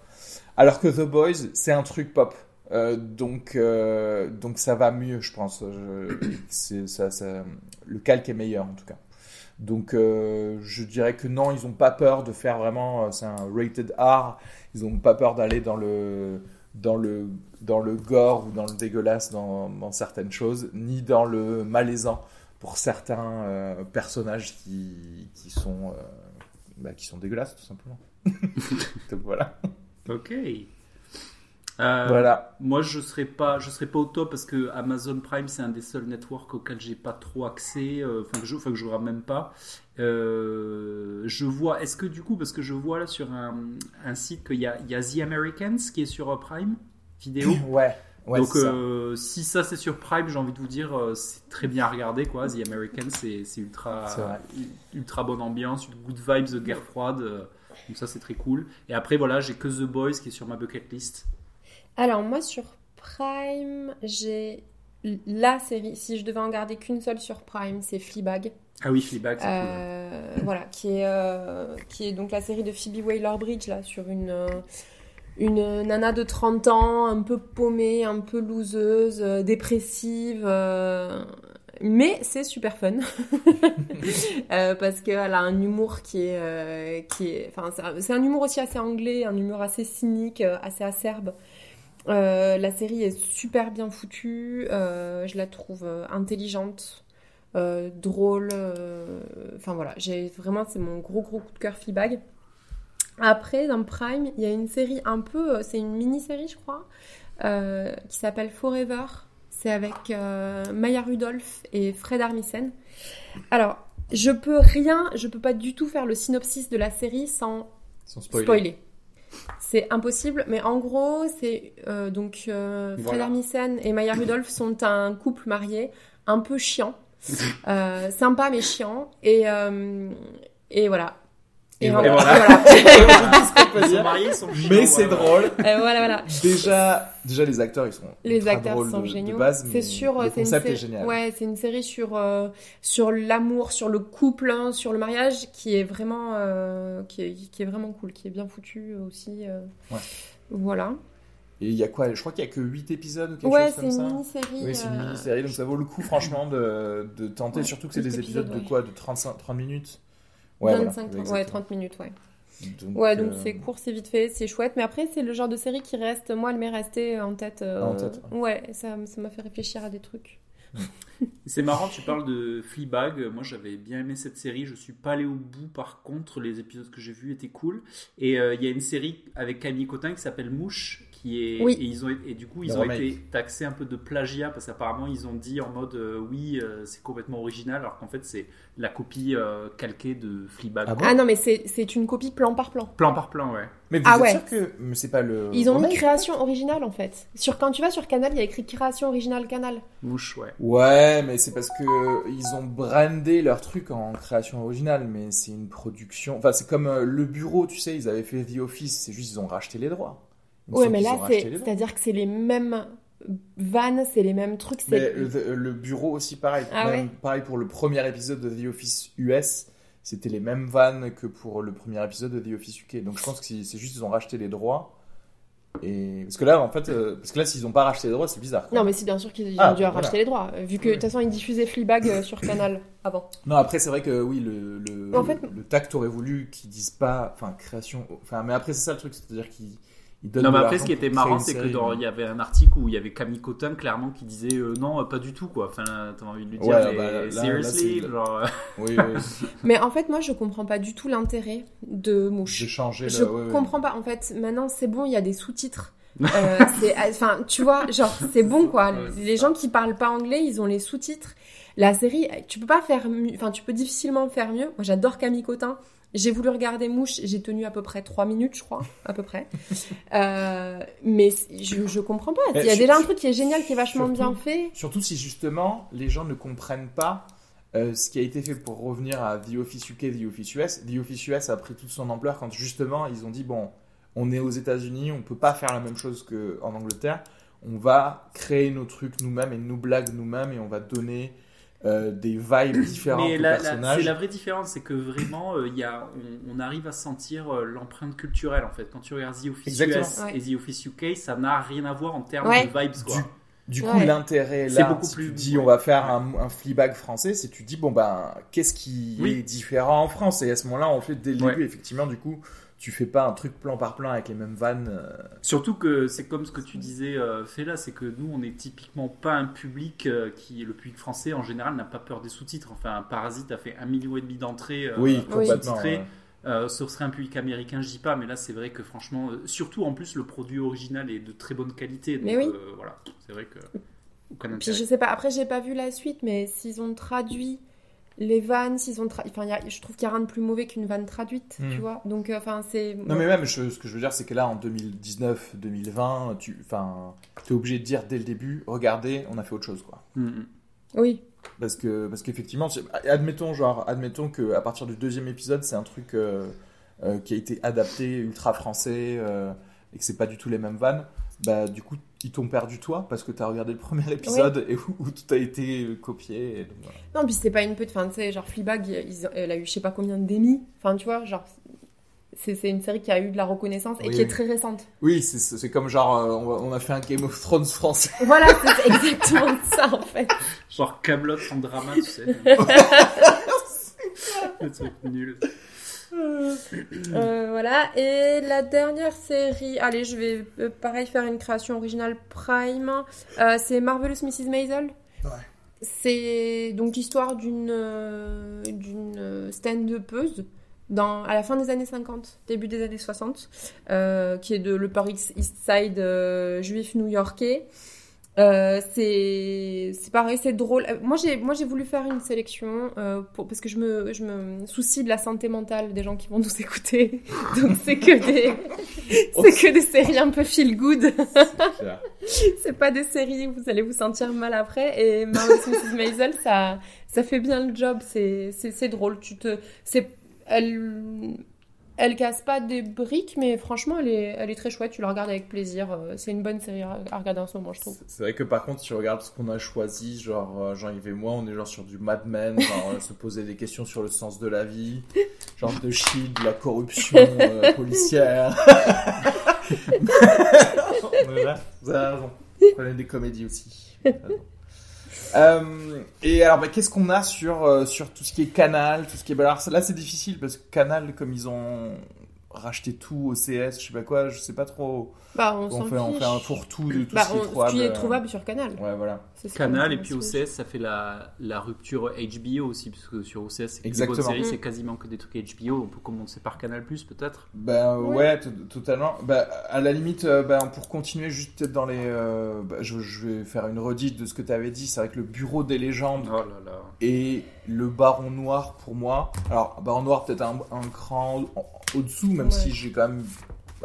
Speaker 2: Alors que The Boys, c'est un truc pop. Donc, donc ça va mieux, je pense. Je- ça, le calque est meilleur, en tout cas. Donc, je dirais que non, ils n'ont pas peur de faire vraiment. C'est un rated R. Ils n'ont pas peur d'aller dans le, dans, le, dans le gore ou dans le dégueulasse dans, certaines choses, ni dans le malaisant pour certains euh, personnages qui, qui, sont, euh, bah, qui sont dégueulasses, tout simplement. donc voilà.
Speaker 1: Ok. Euh,
Speaker 2: voilà.
Speaker 1: Moi, je serais pas, je serais pas au top parce que Amazon Prime, c'est un des seuls networks auxquels j'ai pas trop accès, euh, enfin que je, enfin que je regarde même pas. Euh, je vois, est-ce que du coup, parce que je vois là sur un, un site qu'il y a, il y a The Americans qui est sur Prime vidéo.
Speaker 2: Ouais. ouais
Speaker 1: Donc,
Speaker 2: ça.
Speaker 1: si ça c'est sur Prime, j'ai envie de vous dire, c'est très bien à regarder quoi. The Americans, c'est ultra, ultra bonne ambiance, good vibes de guerre froide. donc ça c'est très cool. Et après voilà, j'ai que The Boys qui est sur ma bucket list.
Speaker 3: Alors moi sur Prime, j'ai la série, si je devais en garder qu'une seule sur Prime, c'est Fleabag.
Speaker 1: Ah oui, Fleabag, c'est cool.
Speaker 3: Euh, voilà, qui est, euh, qui est donc la série de Phoebe Waller-Bridge, là, sur une, euh, une nana de 30 ans, un peu paumée, un peu loseuse, dépressive, euh, mais c'est super fun. Euh, parce qu'elle a un humour qui est... euh, qui est enfin, c'est un- humour aussi assez anglais, un humour assez cynique, assez acerbe. Euh, la série est super bien foutue, euh, je la trouve euh, intelligente, euh, drôle. Enfin voilà, j'ai vraiment, c'est mon gros gros coup de cœur Fleabag. Après, dans Prime, il y a une série un peu, c'est une mini-série je crois, qui s'appelle Forever. C'est avec Maya Rudolph et Fred Armisen. Alors, je peux rien, je peux pas du tout faire le synopsis de la série sans
Speaker 2: Sans spoiler.
Speaker 3: spoiler. C'est impossible, mais en gros, c'est euh, donc euh, Fred
Speaker 1: Voilà.
Speaker 3: Armisen et Maya Rudolph sont un couple marié, un peu chiant, Euh, sympa mais chiant, et et voilà.
Speaker 2: Et
Speaker 3: en-
Speaker 2: voilà.
Speaker 1: Ils sont mariés, ils sont chiants,
Speaker 2: Mais c'est
Speaker 1: voilà.
Speaker 2: drôle.
Speaker 3: Euh, voilà, voilà.
Speaker 2: Déjà, déjà, les acteurs, ils sont
Speaker 3: Les acteurs
Speaker 2: drôles
Speaker 3: sont
Speaker 2: de,
Speaker 3: géniaux.
Speaker 2: de base,
Speaker 3: c'est sur,
Speaker 2: le
Speaker 3: c'est une
Speaker 2: concept
Speaker 3: sé-
Speaker 2: est génial.
Speaker 3: Ouais, c'est une série sur euh, sur l'amour, sur le couple, hein, sur le mariage, qui est vraiment euh, qui, est, qui est vraiment cool, qui est bien foutu aussi. euh.
Speaker 2: Ouais.
Speaker 3: Voilà.
Speaker 2: Et il y a quoi? Je crois qu'il y a que 8 épisodes ou quelque
Speaker 3: Ouais,
Speaker 2: chose
Speaker 3: c'est
Speaker 2: comme
Speaker 3: une
Speaker 2: ça.
Speaker 3: mini-série.
Speaker 2: Oui, c'est une
Speaker 3: euh,
Speaker 2: mini-série, donc ça vaut le coup, franchement, de, de tenter,
Speaker 3: Ouais,
Speaker 2: surtout que c'est des épisodes
Speaker 3: épisodes,
Speaker 2: de quoi? De 35, 30 minutes? Ouais, voilà.
Speaker 3: 25, 30, ouais,
Speaker 2: exactement.
Speaker 3: 30 minutes, ouais.
Speaker 2: Donc,
Speaker 3: Ouais, donc
Speaker 2: euh,
Speaker 3: c'est court, c'est vite fait, c'est chouette. Mais après, c'est le genre de série qui reste, moi, elle m'est restée en tête. euh,
Speaker 2: En tête,
Speaker 3: Ouais, ça ça m'a fait réfléchir à des trucs.
Speaker 1: C'est marrant, tu parles de Fleabag. Moi, j'avais bien aimé cette série. Je suis pas allé au bout. Par contre, les épisodes que j'ai vus étaient cool. Et euh, il y a une série avec Camille Cotin qui s'appelle Mouche, qui est
Speaker 3: Oui.
Speaker 1: et ils ont et du coup ils
Speaker 2: Le
Speaker 1: ont
Speaker 2: remake.
Speaker 1: été taxés un peu de plagiat parce qu'apparemment ils ont dit en mode euh, oui euh, c'est complètement original alors qu'en fait c'est la copie euh, calquée de Fleabag.
Speaker 2: Ah bon
Speaker 3: Ah non, mais c'est c'est une copie plan par plan.
Speaker 1: Plan par plan, ouais.
Speaker 2: Mais vous
Speaker 3: Ah
Speaker 2: êtes
Speaker 3: ouais.
Speaker 2: sûr que mais c'est pas le.
Speaker 3: Ils ont mis
Speaker 2: remake
Speaker 3: création originale en fait. Sur quand tu vas sur Canal, il y a écrit création originale Canal.
Speaker 1: Mouche, ouais.
Speaker 2: Ouais, mais c'est parce que ils ont brandé leur truc en création originale, mais c'est une production. Enfin, c'est comme euh, le bureau, tu sais, ils avaient fait The Office, c'est juste ils ont racheté les droits.
Speaker 3: Ouais, mais là c'est-à-dire que c'est les mêmes vannes, c'est les mêmes trucs,
Speaker 2: Mais le, le bureau aussi, pareil.
Speaker 3: Ah
Speaker 2: Même Pareil pour le premier épisode de The Office US, c'était les mêmes vannes que pour le premier épisode de The Office UK. Donc je pense que c'est juste qu'ils ont racheté les droits. Et parce que là, en fait, euh, parce que là, s'ils ont pas racheté les droits, c'est bizarre. quoi.
Speaker 3: Non, mais c'est bien sûr qu'ils ont
Speaker 2: Ah,
Speaker 3: dû
Speaker 2: voilà.
Speaker 3: racheter les droits, vu que de toute façon ils diffusaient Fleabag euh, sur Canal avant.
Speaker 2: Non, après, c'est vrai que oui, le, le,
Speaker 3: En fait-
Speaker 2: le tact aurait voulu qu'ils disent pas, enfin, création, enfin, mais après, c'est ça le truc, c'est-à-dire qu'ils
Speaker 1: Non,
Speaker 2: de
Speaker 1: mais après, ce qui était marrant, c'est que dans, il y avait un article où il y avait Camille Cotin clairement qui disait euh, non, pas du tout, quoi. Enfin, t'as envie de lui dire,
Speaker 2: Ouais,
Speaker 1: mais
Speaker 2: bah, là- là,
Speaker 1: seriously, genre, euh,
Speaker 2: Oui, oui,
Speaker 3: Mais en fait, moi je comprends pas du tout l'intérêt de Mouche.
Speaker 2: j'ai changé
Speaker 3: Je
Speaker 2: le. ouais, ouais.
Speaker 3: comprends pas. En fait, maintenant c'est bon, il y a des sous-titres. Euh, c'est, enfin, tu vois, genre c'est bon quoi. Les gens qui parlent pas anglais, ils ont les sous-titres. La série, tu peux pas faire mieux. Enfin, tu peux difficilement faire mieux. Moi, j'adore Camille Cotin. J'ai voulu regarder Mouche, j'ai tenu à peu près 3 minutes, je crois, à peu près. Euh, mais je, je comprends pas. Il y a
Speaker 2: Mais
Speaker 3: déjà un truc qui est génial, qui est vachement
Speaker 2: surtout-
Speaker 3: bien fait.
Speaker 2: Surtout si justement les gens ne comprennent pas euh, ce qui a été fait pour revenir à The Office UK, The Office US. The Office US a pris toute son ampleur quand justement ils ont dit bon, on est aux États-Unis, on peut pas faire la même chose qu'en Angleterre. On va créer nos trucs nous-mêmes et nos blagues nous-mêmes et on va donner euh, des vibes différentes
Speaker 1: Mais la, c'est la vraie différence, c'est que vraiment, euh, il y a, on, on arrive à sentir euh, l'empreinte culturelle en fait. Quand tu regardes The Office
Speaker 2: Exactement.
Speaker 1: US
Speaker 3: Ouais.
Speaker 1: et The Office UK, ça n'a rien à voir en termes
Speaker 3: Ouais.
Speaker 1: de vibes quoi.
Speaker 2: Du coup,
Speaker 3: Ouais.
Speaker 2: l'intérêt
Speaker 1: C'est
Speaker 2: là,
Speaker 1: beaucoup
Speaker 2: si
Speaker 1: plus-
Speaker 2: tu dis
Speaker 1: ouais.
Speaker 2: on va faire un, un Fleabag français, c'est tu dis bon ben qu'est-ce qui
Speaker 1: Oui.
Speaker 2: est différent en France? Et à ce moment-là on fait dès le
Speaker 1: Ouais.
Speaker 2: début effectivement du coup tu fais pas un truc plan par plan avec les mêmes vannes. euh,
Speaker 1: Surtout que c'est comme ce que tu disais, euh, Fela, c'est que nous, on est typiquement pas un public euh, qui, le public français en général, n'a pas peur des sous-titres. Enfin, un Parasite a fait un million et demi d'entrées. euh,
Speaker 2: oui,
Speaker 3: Oui.
Speaker 2: complètement. ouais.
Speaker 1: Euh, ce serait un public américain, je dis pas, mais là c'est vrai que franchement, euh, surtout en plus le produit original est de très bonne qualité. Donc
Speaker 3: Mais oui.
Speaker 1: euh, voilà, c'est vrai que aucun
Speaker 3: Puis je sais pas, après j'ai pas vu la suite, mais s'ils ont traduit les vannes, s'ils ont tra- enfin, il y a- je trouve qu'il y a rien de plus mauvais qu'une vanne traduite,
Speaker 2: Hmm.
Speaker 3: tu vois. Donc euh, enfin c'est
Speaker 2: Non mais même je- ce que je veux dire c'est que là en 2019-2020 tu enfin es obligé de dire dès le début regardez on a fait autre chose quoi.
Speaker 1: Mm, mm.
Speaker 3: oui.
Speaker 2: Parce que parce qu'effectivement, c'est- admettons genre admettons que à partir du deuxième épisode, c'est un truc euh, euh, qui a été adapté ultra français euh, et que c'est pas du tout les mêmes vannes. Bah du coup, ils t'ont perdu toi parce que t'as regardé le premier épisode et où, où tout a été euh, copié. et donc, voilà.
Speaker 3: Non, puis c'est pas une petite, enfin tu sais, genre Fleabag, ils- elle a eu je sais pas combien d'Emmy, enfin tu vois, genre c'est c'est une série qui a eu de la reconnaissance et
Speaker 2: Oui,
Speaker 3: qui est très récente.
Speaker 2: Oui, c'est c'est comme genre euh, on, a fait un Game of Thrones français.
Speaker 3: Voilà, c'est exactement ça en fait.
Speaker 1: Genre Camelot en drama, tu sais. Le truc nul.
Speaker 3: Euh, voilà, et la dernière série, allez, je vais euh, pareil faire une création originale Prime, Euh, c'est Marvelous Mrs. Maisel.
Speaker 2: Ouais.
Speaker 3: C'est donc l'histoire d'une d'une stand-upeuse dans à la fin des années 50, début des années 60, euh, qui est de le Upper East East Side juif new-yorkais. Euh, c'est c'est pareil, c'est drôle. Euh, Moi j'ai moi j'ai voulu faire une sélection euh, pour parce que je me je me soucie de la santé mentale des gens qui vont nous écouter. Donc c'est que des c'est que des séries un peu feel good. c'est pas des séries où vous allez vous sentir mal après et Marvelous Mrs Maisel ça ça fait bien le job, c'est c'est c'est drôle, tu te c'est elle elle casse pas des briques, mais franchement, elle est, elle est très chouette. Tu la regardes avec plaisir. euh, C'est une bonne série à regarder en ce moment, je trouve.
Speaker 2: C'est vrai que par contre, si tu regardes ce qu'on a choisi, genre euh, Jean-Yves et moi, on est genre sur du Mad Men, genre euh, se poser des questions sur le sens de la vie, genre de Shield, la corruption euh, policière. voilà, vous avez raison. Prenez des comédies aussi. Euh, et alors, bah, qu'est-ce qu'on a sur, euh, sur tout ce qui est Canal, tout ce qui est. bah, alors là, c'est difficile parce que Canal, comme ils ont racheté tout au CS, je sais pas quoi, je sais pas trop.
Speaker 3: Bah, on,
Speaker 2: On fait, on fait un fourre-tout de tout
Speaker 3: Bah,
Speaker 2: ce qui est
Speaker 3: on-
Speaker 2: trouvable.
Speaker 3: ce qui est
Speaker 2: euh,
Speaker 3: trouvable sur Canal.
Speaker 2: Ouais, voilà.
Speaker 1: Canal et puis OCS ça fait la, la rupture HBO aussi parce que sur OCS c'est séries,
Speaker 3: Mm.
Speaker 1: c'est quasiment que des trucs HBO on peut commencer par Canal Plus peut-être?
Speaker 2: Ben
Speaker 3: Ouais.
Speaker 2: totalement. Bah, à la limite, euh, ben, pour continuer juste peut-être dans les... euh, bah, je, je vais faire une redite de ce que tu avais dit. C'est vrai que le bureau des légendes
Speaker 1: oh là là
Speaker 2: et le baron noir pour moi... Alors, baron noir peut-être un, un cran au-dessous, même
Speaker 3: Ouais.
Speaker 2: si j'ai quand même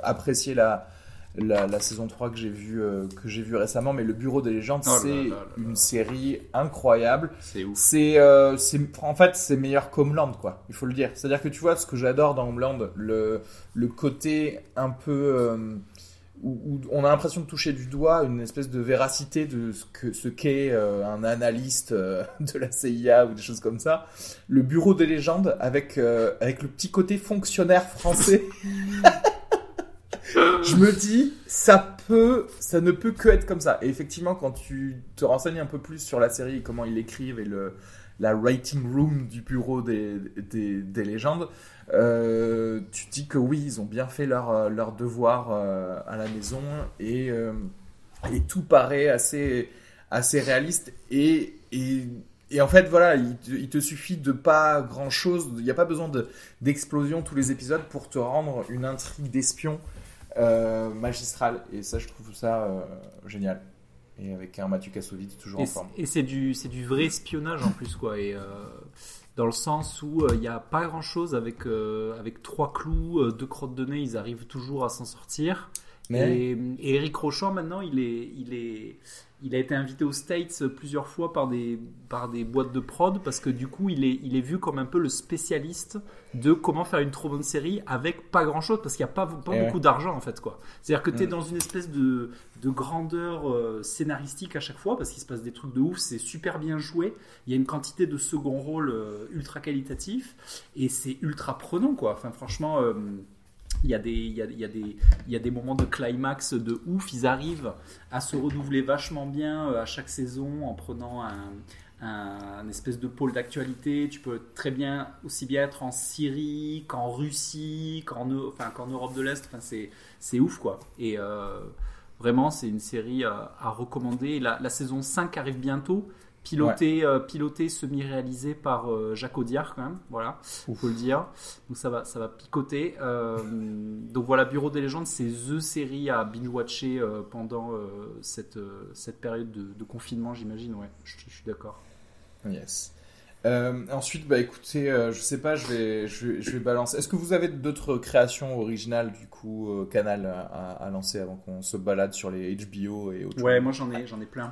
Speaker 2: apprécié la, la, la saison 3 que j'ai vue euh, que j'ai vue récemment. Mais le bureau des légendes,
Speaker 1: Oh
Speaker 2: c'est une série incroyable.
Speaker 1: c'est ouf
Speaker 2: C'est, euh, c'est, en fait, c'est meilleur qu'Homeland, quoi. Il faut le dire. C'est-à-dire que tu vois, ce que j'adore dans Homeland, le, le côté un peu euh, où, on a l'impression de toucher du doigt une espèce de véracité de ce que ce qu'est euh, un analyste euh, de la CIA ou des choses comme ça. Le bureau des légendes avec euh, avec le petit côté fonctionnaire français. Je me dis, ça peut, ça ne peut que être comme ça. Et effectivement, quand tu te renseignes un peu plus sur la série, comment ils l'écrivent et le, la writing room du bureau des, des, des légendes, euh, tu dis que oui, ils ont bien fait leur, euh, leur devoir euh, à la maison et, euh, et tout paraît assez, assez réaliste. Et, et, et en fait, voilà, il te, il te suffit de pas grand chose, il n'y a pas besoin de- d'explosion tous les épisodes pour te rendre une intrigue d'espion magistrale. Et ça, je trouve ça génial. Et avec un Mathieu Kassovitz toujours en forme.
Speaker 1: et c'est du c'est du vrai espionnage en plus quoi et dans le sens où euh, il n'y a pas grand chose avec, euh, avec trois clous, euh, deux crottes de nez, ils arrivent toujours à s'en sortir.
Speaker 2: Mais
Speaker 1: Et, et Eric Rochant, maintenant, il, est, il, est, il a été invité aux States plusieurs fois par des, par des boîtes de prod parce que du coup, il est, il est vu comme un peu le spécialiste de comment faire une trop bonne série avec pas grand chose parce qu'il n'y a pas, pas
Speaker 2: Eh ouais.
Speaker 1: beaucoup d'argent en fait. quoi. C'est-à-dire que tu es
Speaker 2: Mm.
Speaker 1: dans une espèce de, de grandeur euh, scénaristique à chaque fois parce qu'il se passe des trucs de ouf, c'est super bien joué. Il y a une quantité de second rôle euh, ultra qualitatif et c'est ultra prenant quoi. Enfin, franchement. euh, il y, a des, il, y a, des, il y a des moments de climax de ouf, ils arrivent à se renouveler vachement bien euh, à chaque saison en prenant un, espèce de pôle d'actualité. Tu peux très bien aussi bien être en Syrie qu'en Russie, qu'en enfin, qu'en Europe de l'Est. Enfin, c'est, ouf quoi. Et euh, vraiment, c'est une série à, à recommander. La, la saison 5 arrive bientôt. Piloté, euh, piloté semi-réalisé par euh, Jacques Audiard quand même, voilà, faut le dire. Donc ça va, ça va picoter. Euh, donc voilà, Bureau des légendes, c'est the série à binge-watcher euh, pendant cette, cette période de, de confinement, j'imagine. Ouais, je, je suis d'accord.
Speaker 2: Yes. Ensuite, bah écoutez, je sais pas, je vais, je vais, je vais balancer. Est-ce que vous avez d'autres créations originales du coup canal à, à- lancer avant qu'on se balade sur les HBO et autres
Speaker 1: Ouais, moi j'en ai, j'en ai plein.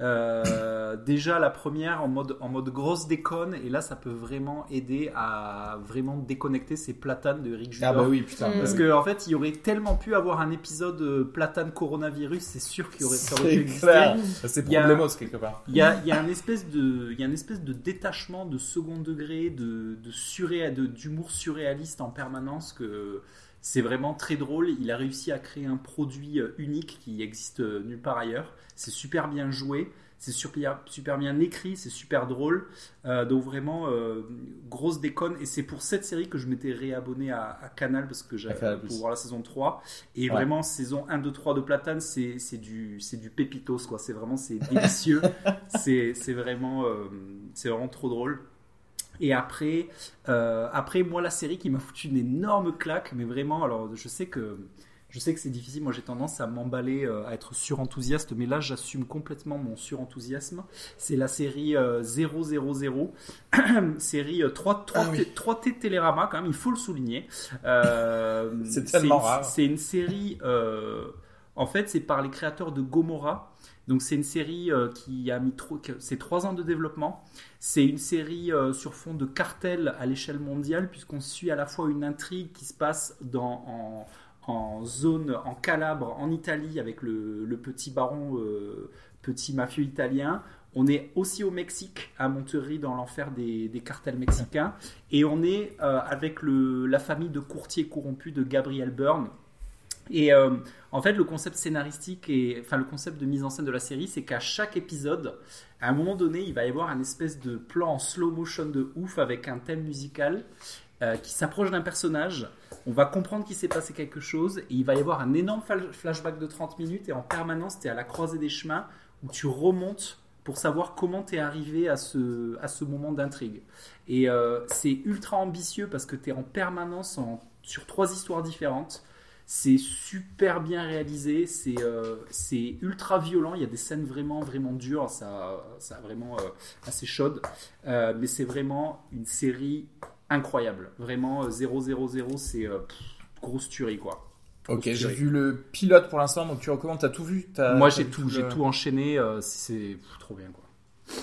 Speaker 1: Euh, déjà la première en mode, en mode grosse déconne et là ça peut vraiment aider à vraiment déconnecter ces platanes de Eric Judor.
Speaker 2: Ah bah oui, putain. Bah
Speaker 1: Parce
Speaker 2: oui.
Speaker 1: que en fait, il y aurait tellement pu avoir un épisode euh, platane coronavirus, c'est sûr qu'il y aurait, ça aurait pu
Speaker 2: c'est
Speaker 1: exister.
Speaker 2: clair. C'est problémos quelque part.
Speaker 1: Il y a, il y a un espèce de, il y a une espèce de détachement de second degré, de, de surré, de- d'humour surréaliste en permanence que c'est vraiment très drôle. Il a réussi à créer un produit euh, unique qui existe euh, nulle part ailleurs. C'est super bien joué, c'est super, super bien écrit, c'est super drôle. Euh, donc vraiment euh, grosse déconne. Et c'est pour cette série que je m'étais réabonné à, à Canal parce que j'avais pour voir la saison 3. Et
Speaker 2: Ouais.
Speaker 1: vraiment saison 1, 2, 3 de Platane, c'est du, du pépitos quoi. C'est vraiment c'est délicieux. c'est c'est vraiment, euh, c'est vraiment trop drôle. Et après, euh, après, moi, la série qui m'a foutu une énorme claque, mais vraiment, alors je sais que je sais que c'est difficile. Moi, j'ai tendance à m'emballer, euh, à être surenthousiaste, mais là, j'assume complètement mon surenthousiasme. C'est la série euh, 000, série euh, 3, 3,
Speaker 2: Ah oui.
Speaker 1: 3T Télérama, quand même, il faut le souligner.
Speaker 2: C'est tellement
Speaker 1: une-
Speaker 2: rare.
Speaker 1: C'est une série, en fait, c'est par les créateurs de Gomorrah. Donc c'est une série euh, qui a mis trois ans de développement. C'est une série euh, sur fond de cartel à l'échelle mondiale puisqu'on suit à la fois une intrigue qui se passe dans, en, zone en Calabre, en Italie, avec le, petit baron, euh, petit mafieux italien. On est aussi au Mexique, à Monterrey, dans l'enfer des, des cartels mexicains. Et on est avec le, la famille de courtiers corrompus de Gabriel Byrne. Et euh, en fait, le concept scénaristique et enfin le concept de mise en scène de la série, c'est qu'à chaque épisode, à un moment donné, il va y avoir un espèce de plan en slow motion de ouf avec un thème musical euh, qui s'approche d'un personnage. On va comprendre qu'il s'est passé quelque chose et il va y avoir un énorme flashback de 30 minutes et en permanence, tu es à la croisée des chemins où tu remontes pour savoir comment tu es arrivé à ce, à ce moment d'intrigue. Et euh, c'est ultra ambitieux parce que tu es en permanence en- sur trois histoires différentes. C'est super bien réalisé, c'est euh, c'est ultra violent, il y a des scènes vraiment vraiment dures, ça, ça vraiment euh, assez chaude, Euh, mais c'est vraiment une série incroyable. Vraiment euh, 000, c'est grosse tuerie quoi.
Speaker 2: Ok, j'ai vu le pilote pour l'instant, donc tu recommandes, t'as tout vu
Speaker 1: Moi j'ai tout, j'ai tout enchaîné, c'est trop bien quoi.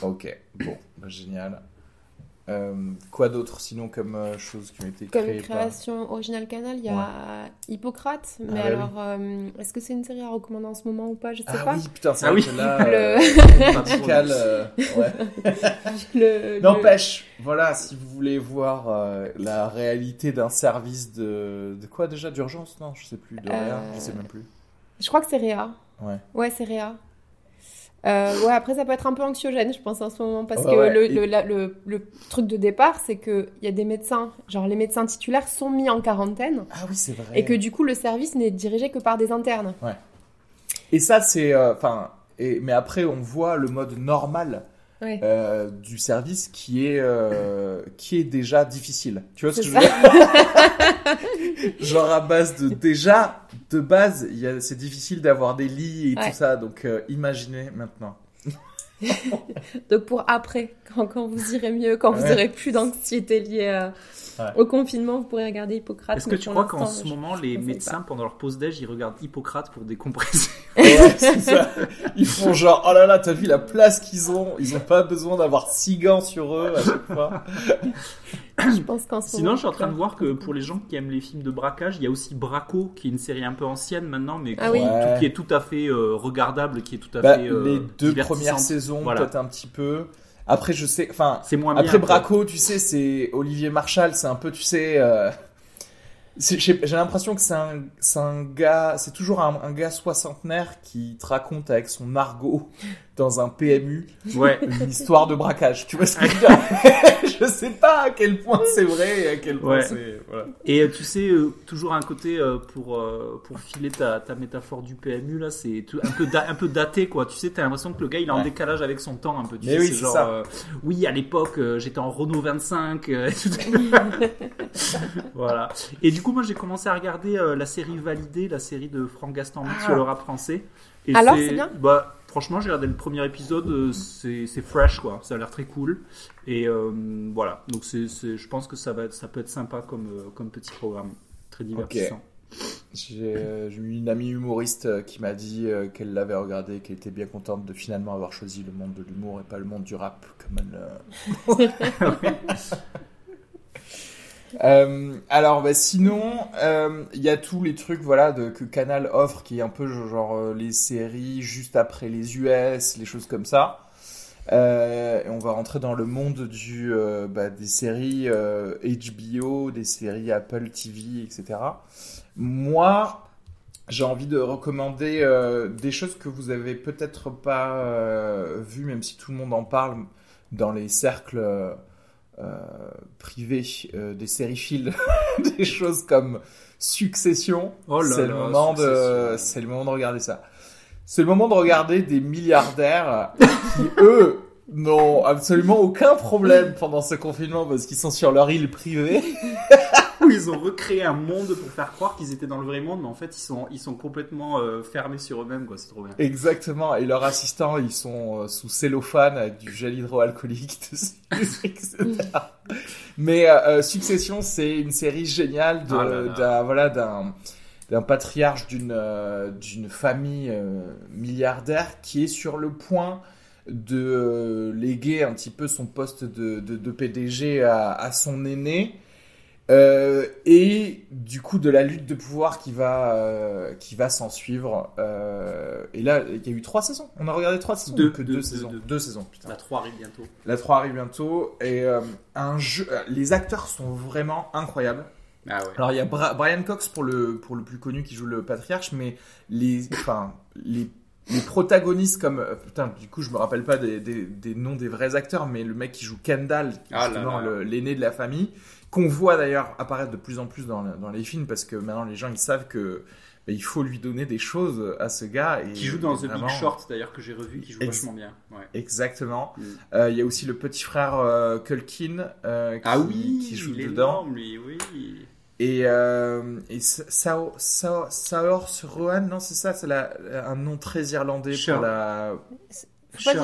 Speaker 2: Ok, bon, bah, génial. Euh, quoi d'autre sinon comme euh, choses qui ont été
Speaker 3: Comme
Speaker 2: créées par-
Speaker 3: création originale canal, il y a Hippocrate. Mais
Speaker 2: Ah, bah
Speaker 3: alors, euh, est-ce que c'est une série à recommander en ce moment ou pas? Je sais
Speaker 2: Ah
Speaker 3: pas.
Speaker 2: oui, putain, c'est
Speaker 1: Ah
Speaker 2: vrai
Speaker 1: oui.
Speaker 2: que là,
Speaker 3: Le...
Speaker 2: Pascal, euh, ouais.
Speaker 3: le- le-
Speaker 2: N'empêche, voilà, si vous voulez voir euh, la réalité d'un service de, de quoi déjà? D'urgence? Non, je sais plus, de rien,
Speaker 3: Euh,
Speaker 2: je sais même plus.
Speaker 3: Je crois que c'est Réa.
Speaker 2: Ouais.
Speaker 3: Ouais, c'est Réa. Euh, ouais, après, ça peut être un peu anxiogène, je pense, en ce moment. Parce
Speaker 2: Ouais,
Speaker 3: que
Speaker 2: ouais.
Speaker 3: le,
Speaker 2: Et-
Speaker 3: le, la- le- le truc de départ, c'est qu'il y a des médecins, genre les médecins titulaires sont mis en quarantaine.
Speaker 2: Ah oui, c'est vrai.
Speaker 3: Et que du coup, le service n'est dirigé que par des internes.
Speaker 2: Et ça, c'est, euh, enfin, mais après, on voit le mode normal Euh, du service qui est euh, qui est déjà difficile. Tu vois ce que je veux dire Genre à base de déjà de base, c'est difficile d'avoir des lits et
Speaker 3: Ouais.
Speaker 2: tout ça. Donc euh, imaginez maintenant.
Speaker 3: Donc pour après, quand, quand vous irez mieux, quand vous aurez plus d'anxiété liée à-
Speaker 4: Ouais.
Speaker 3: au confinement, vous pourrez regarder Hippocrate.
Speaker 1: Est-ce que tu crois qu'en ce
Speaker 3: je-
Speaker 1: moment, les médecins,
Speaker 3: pas.
Speaker 1: pendant leur pause déj, ils regardent Hippocrate pour décompresser
Speaker 2: Ouais, c'est ça. Ils font genre, oh là là, t'as vu la place qu'ils ont? Ils ont pas besoin d'avoir six gants sur eux à chaque fois.
Speaker 3: Je pense qu'en ce
Speaker 1: Sinon,
Speaker 3: moment,
Speaker 1: je suis en train de voir que pour les gens qui aiment les films de braquage, il y a aussi Braco, qui est une série un peu ancienne maintenant, mais qui,
Speaker 3: Ah oui.
Speaker 1: Qui est tout à fait euh, regardable, qui est tout à
Speaker 2: Bah,
Speaker 1: fait euh,
Speaker 2: les deux premières saisons,
Speaker 1: Voilà.
Speaker 2: peut-être un petit peu. Après, je sais, enfin,
Speaker 1: C'est moins
Speaker 2: après. Braco, tu sais, c'est Olivier Marchal, c'est un peu, tu sais, euh, j'ai l'impression que c'est un, un gars, c'est toujours un, un gars soixantenaire qui te raconte avec son argot dans un PMU
Speaker 1: Ouais.
Speaker 2: une histoire de braquage. Tu vois ce que je veux dire Je sais pas à quel point c'est vrai et à quel point
Speaker 1: Ouais.
Speaker 2: c'est. Voilà.
Speaker 1: Et euh, tu sais, euh, toujours un côté euh, pour, euh, pour filer ta, ta métaphore du PMU, là, c'est un peu, da- un peu daté, quoi. Tu sais, t'as l'impression que le gars, il est en
Speaker 2: Ouais.
Speaker 1: décalage avec son temps, un peu. Tu
Speaker 2: Mais
Speaker 1: sais,
Speaker 2: oui,
Speaker 1: c'est
Speaker 2: c'est
Speaker 1: genre,
Speaker 2: ça.
Speaker 1: euh, oui, à l'époque, euh, j'étais en Renault 25. euh, et tout. voilà. Et du coup, moi, j'ai commencé à regarder euh, la série Validée, la série de Franck Gaston
Speaker 2: Ah.
Speaker 1: sur le rap français. Et
Speaker 3: Alors, c'est bien?
Speaker 1: Bah, franchement, j'ai regardé le premier épisode, euh, c'est fresh, quoi. Ça a l'air très cool. Et euh, voilà. Donc, c'est je pense que ça, va être, ça peut être sympa comme, euh, comme petit programme. Très divertissant.
Speaker 2: J'ai j'ai eu une amie humoriste qui m'a dit qu'elle l'avait regardé, qu'elle était bien contente de finalement avoir choisi le monde de l'humour et pas le monde du rap comme elle. euh. Alors, bah, sinon, euh, il y a tous les trucs voilà de, que Canal offre, qui est un peu genre euh, les séries juste après les US, les choses comme ça. Euh, et on va rentrer dans le monde du euh, bah, des séries HBO, des séries Apple TV, etc. Moi, j'ai envie de recommander des choses que vous avez peut-être pas vues, même si tout le monde en parle dans les cercles euh, privés euh, des sériphiles, des choses comme Succession.
Speaker 1: Oh
Speaker 2: c'est le moment de,
Speaker 1: Succession.
Speaker 2: c'est le moment de regarder ça. C'est le moment de regarder des milliardaires qui eux n'ont absolument aucun problème pendant ce confinement parce qu'ils sont sur leur île privée.
Speaker 1: Où ils ont recréé un monde pour faire croire qu'ils étaient dans le vrai monde, mais en fait, ils sont, ils sont complètement euh, fermés sur eux-mêmes, quoi. C'est trop bien.
Speaker 2: Exactement, et leurs assistants, ils sont euh, sous cellophane avec du gel hydroalcoolique etc. Mais euh, Succession, c'est une série géniale de-
Speaker 1: Ah là là.
Speaker 2: d'un voilà d'un d'un patriarche d'une d'une famille milliardaire qui est sur le point de euh, léguer un petit peu son poste de, de, de PDG à, à son aîné. Euh, et du coup de la lutte de pouvoir qui va euh, qui va s'en suivre euh, et là il y a eu trois saisons on a regardé trois saisons
Speaker 1: Deux,
Speaker 2: que
Speaker 1: deux,
Speaker 2: saisons
Speaker 1: deux.
Speaker 2: deux saisons putain
Speaker 1: La 3 arrive bientôt.
Speaker 2: la 3 arrive bientôt et euh, un jeu euh, les acteurs sont vraiment incroyables
Speaker 1: Ah ouais.
Speaker 2: alors il y a Bra- Brian Cox pour le pour le plus connu qui joue le patriarche mais les enfin les les protagonistes comme euh, putain du coup je me rappelle pas des, des, des noms des vrais acteurs mais le mec qui joue Kendall
Speaker 1: Ah
Speaker 2: justement l'aîné de la famille qu'on voit d'ailleurs apparaître de plus en plus dans, dans les films parce que maintenant les gens ils savent que bah, il faut lui donner des choses à ce gars et
Speaker 1: Qui joue dans The Big Short, d'ailleurs, que j'ai revu, qui joue
Speaker 2: Ex-
Speaker 1: vachement bien. Ouais.
Speaker 2: exactement
Speaker 1: Mm.
Speaker 2: Euh, il y a aussi le petit frère euh, Culkin euh, qui,
Speaker 1: Ah oui,
Speaker 2: qui joue
Speaker 1: il
Speaker 2: dedans
Speaker 1: énorme, lui, oui.
Speaker 2: Et, euh, et Sa- Sao, Sao, Saoirse Ronan, non, c'est ça, c'est la- un nom très irlandais pour la.
Speaker 3: Faut pas dire.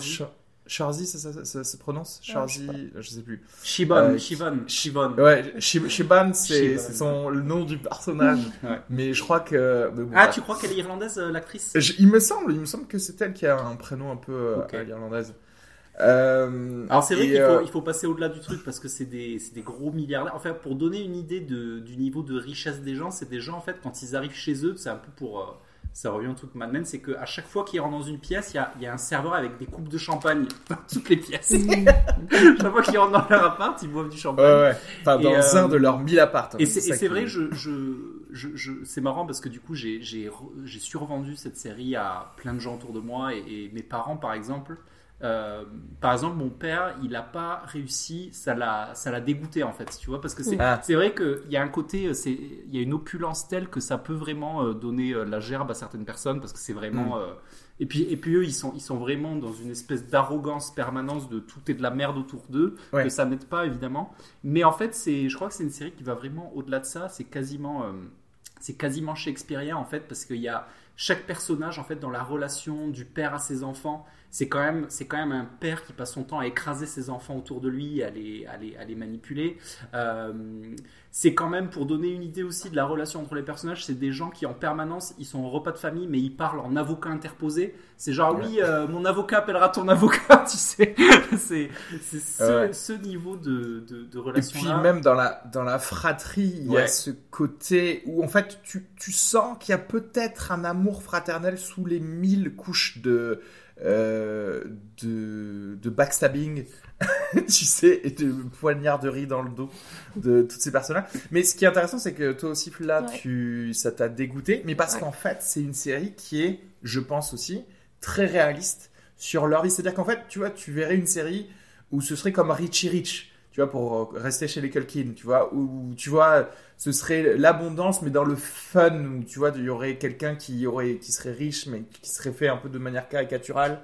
Speaker 2: Sh- Sharzy, ça, ça, ça- ça se prononce
Speaker 3: Ah, je
Speaker 2: je sais plus.
Speaker 1: Shibon,
Speaker 2: Euh,
Speaker 1: Shivon, Shivon.
Speaker 2: Ouais, Shi- Shiban, c'est
Speaker 1: Shiban.
Speaker 2: son le nom du personnage.
Speaker 1: Ouais.
Speaker 2: Mais je crois que. bon,
Speaker 1: Ah, tu crois qu'elle est irlandaise, euh, l'actrice?
Speaker 2: Il me semble, il me semble que c'est elle qui a un prénom un peu euh,
Speaker 1: Ok.
Speaker 2: Euh,
Speaker 1: Alors c'est vrai qu'il faut,
Speaker 2: euh,
Speaker 1: il faut passer au-delà du truc parce que c'est des, c'est des gros milliardaires. Enfin, pour donner une idée de, du niveau de richesse des gens, c'est des gens en fait quand ils arrivent chez eux, c'est un peu pour, euh, ça revient au truc Mad Men, c'est qu'à chaque fois qu'ils rentrent dans une pièce, il y a, il y a un serveur avec des coupes de champagne dans toutes les pièces. chaque fois qu'ils rentrent dans leur appart, ils boivent du champagne.
Speaker 2: Ouais, ouais. Enfin,
Speaker 1: Et,
Speaker 2: dans
Speaker 1: euh,
Speaker 2: un de leurs mille appartements.
Speaker 1: Et c'est et vrai, je, je, je, je- c'est marrant parce que du coup, j'ai j'ai survendu cette série à plein de gens autour de moi et, et mes parents, par exemple. Euh, par exemple, mon père, il n'a pas réussi, ça l'a, ça l'a dégoûté en fait, tu vois, parce que c'est,
Speaker 2: Ah.
Speaker 1: c'est vrai qu'il y a un côté, euh, c'est, il y a une opulence telle que ça peut vraiment euh, donner la gerbe à certaines personnes parce que c'est vraiment. euh, et puis, et puis eux, ils sont, ils sont vraiment dans une espèce d'arrogance permanente de tout est de la merde autour d'eux,
Speaker 2: Ouais.
Speaker 1: que ça n'aide pas évidemment. Mais en fait, c'est, je crois que c'est une série qui va vraiment au-delà de ça. C'est quasiment, euh, c'est quasiment shakespearien en fait, parce qu'il y a, chaque personnage en fait dans la relation du père à ses enfants, c'est quand même c'est quand même un père qui passe son temps à écraser ses enfants autour de lui, à les à les, à les manipuler. Euh, c'est quand même pour donner une idée aussi de la relation entre les personnages, c'est des gens qui en permanence ils sont au repas de famille mais ils parlent en avocat interposé. C'est genre oui euh, mon avocat appellera ton avocat, tu sais. c'est ce,
Speaker 2: Ouais.
Speaker 1: ce niveau de de, de
Speaker 2: Et
Speaker 1: relation
Speaker 2: puis même dans la dans la fratrie, il y a ce côté où en fait tu, tu sens qu'il y a peut-être un amour fraternel sous les mille couches de euh, de, de backstabbing, tu sais, et de poignarderie dans le dos de toutes ces personnes-là. Mais ce qui est intéressant, c'est que toi aussi, là,
Speaker 3: Ouais.
Speaker 2: tu ça t'a dégoûté, mais parce
Speaker 3: Ouais.
Speaker 2: qu'en fait, c'est une série qui est, je pense aussi, très réaliste sur leur vie. C'est-à-dire qu'en fait, tu vois, tu verrais une série où ce serait comme Richie Rich, tu vois, pour euh, rester chez les Culkin, tu vois, où tu vois, ce serait l'abondance, mais dans le fun, où tu vois, il y aurait quelqu'un qui qui serait riche, mais qui serait fait un peu de manière caricaturale.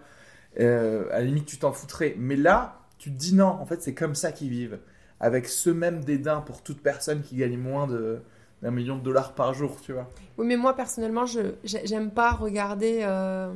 Speaker 2: Euh, à la limite, tu t'en foutrais. Mais là, tu te dis non, en fait, c'est comme ça qu'ils vivent, avec ce même dédain pour toute personne qui gagne moins de d'un million de dollars par jour, tu vois.
Speaker 3: Oui, mais moi personnellement, je j'ai- j'aime pas regarder euh,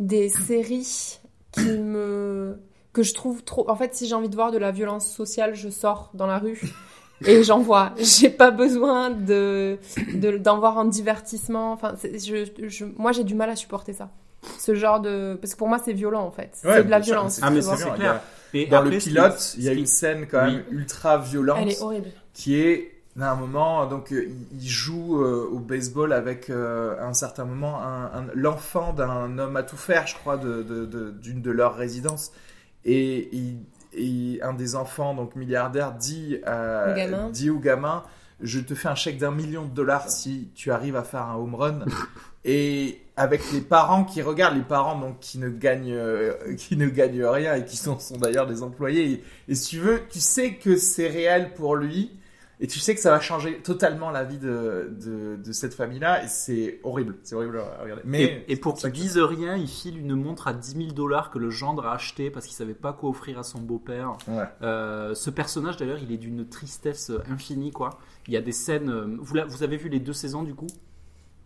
Speaker 3: des séries qui me que je trouve trop. En fait, si j'ai envie de voir de la violence sociale, je sors dans la rue et j'en vois. J'ai pas besoin de de- d'en voir en divertissement. Enfin, je, je- moi j'ai du mal à supporter ça. Ce genre de parce que pour moi c'est violent en fait.
Speaker 2: Ouais,
Speaker 3: c'est de la
Speaker 2: sûr,
Speaker 3: violence.
Speaker 1: Ah, mais c'est clair. Et
Speaker 2: Dans
Speaker 1: après,
Speaker 2: le pilote, il y a une scène quand même ultra violente.
Speaker 3: Elle est horrible.
Speaker 2: qui est à un moment donc euh, il- il joue euh, au baseball avec euh, à un certain moment un, un- l'enfant d'un homme à tout faire je crois de- de- de- d'une de, leurs résidences et, il- et un des enfants donc milliardaire dit, à-
Speaker 3: Au gamin.
Speaker 2: dit au gamin je te fais un chèque d'un million de dollars si tu arrives à faire un home run. Et avec les parents qui regardent les parents donc qui ne gagnent euh, qui ne gagnent rien et qui sont, sont d'ailleurs des employés. Et, et si tu veux tu sais que c'est réel pour lui et tu sais que ça va changer totalement la vie de, de, de cette famille-là, et c'est horrible, c'est horrible à regarder. Mais
Speaker 1: et, et pour qu'ils disent rien, il file une montre à 10 000 dollars que le gendre a acheté parce qu'il savait pas quoi offrir à son beau-père.
Speaker 2: Ouais.
Speaker 1: Euh, ce personnage d'ailleurs, il est d'une tristesse infinie quoi. Il y a des scènes. euh, Vous, vous avez vu les deux saisons du coup?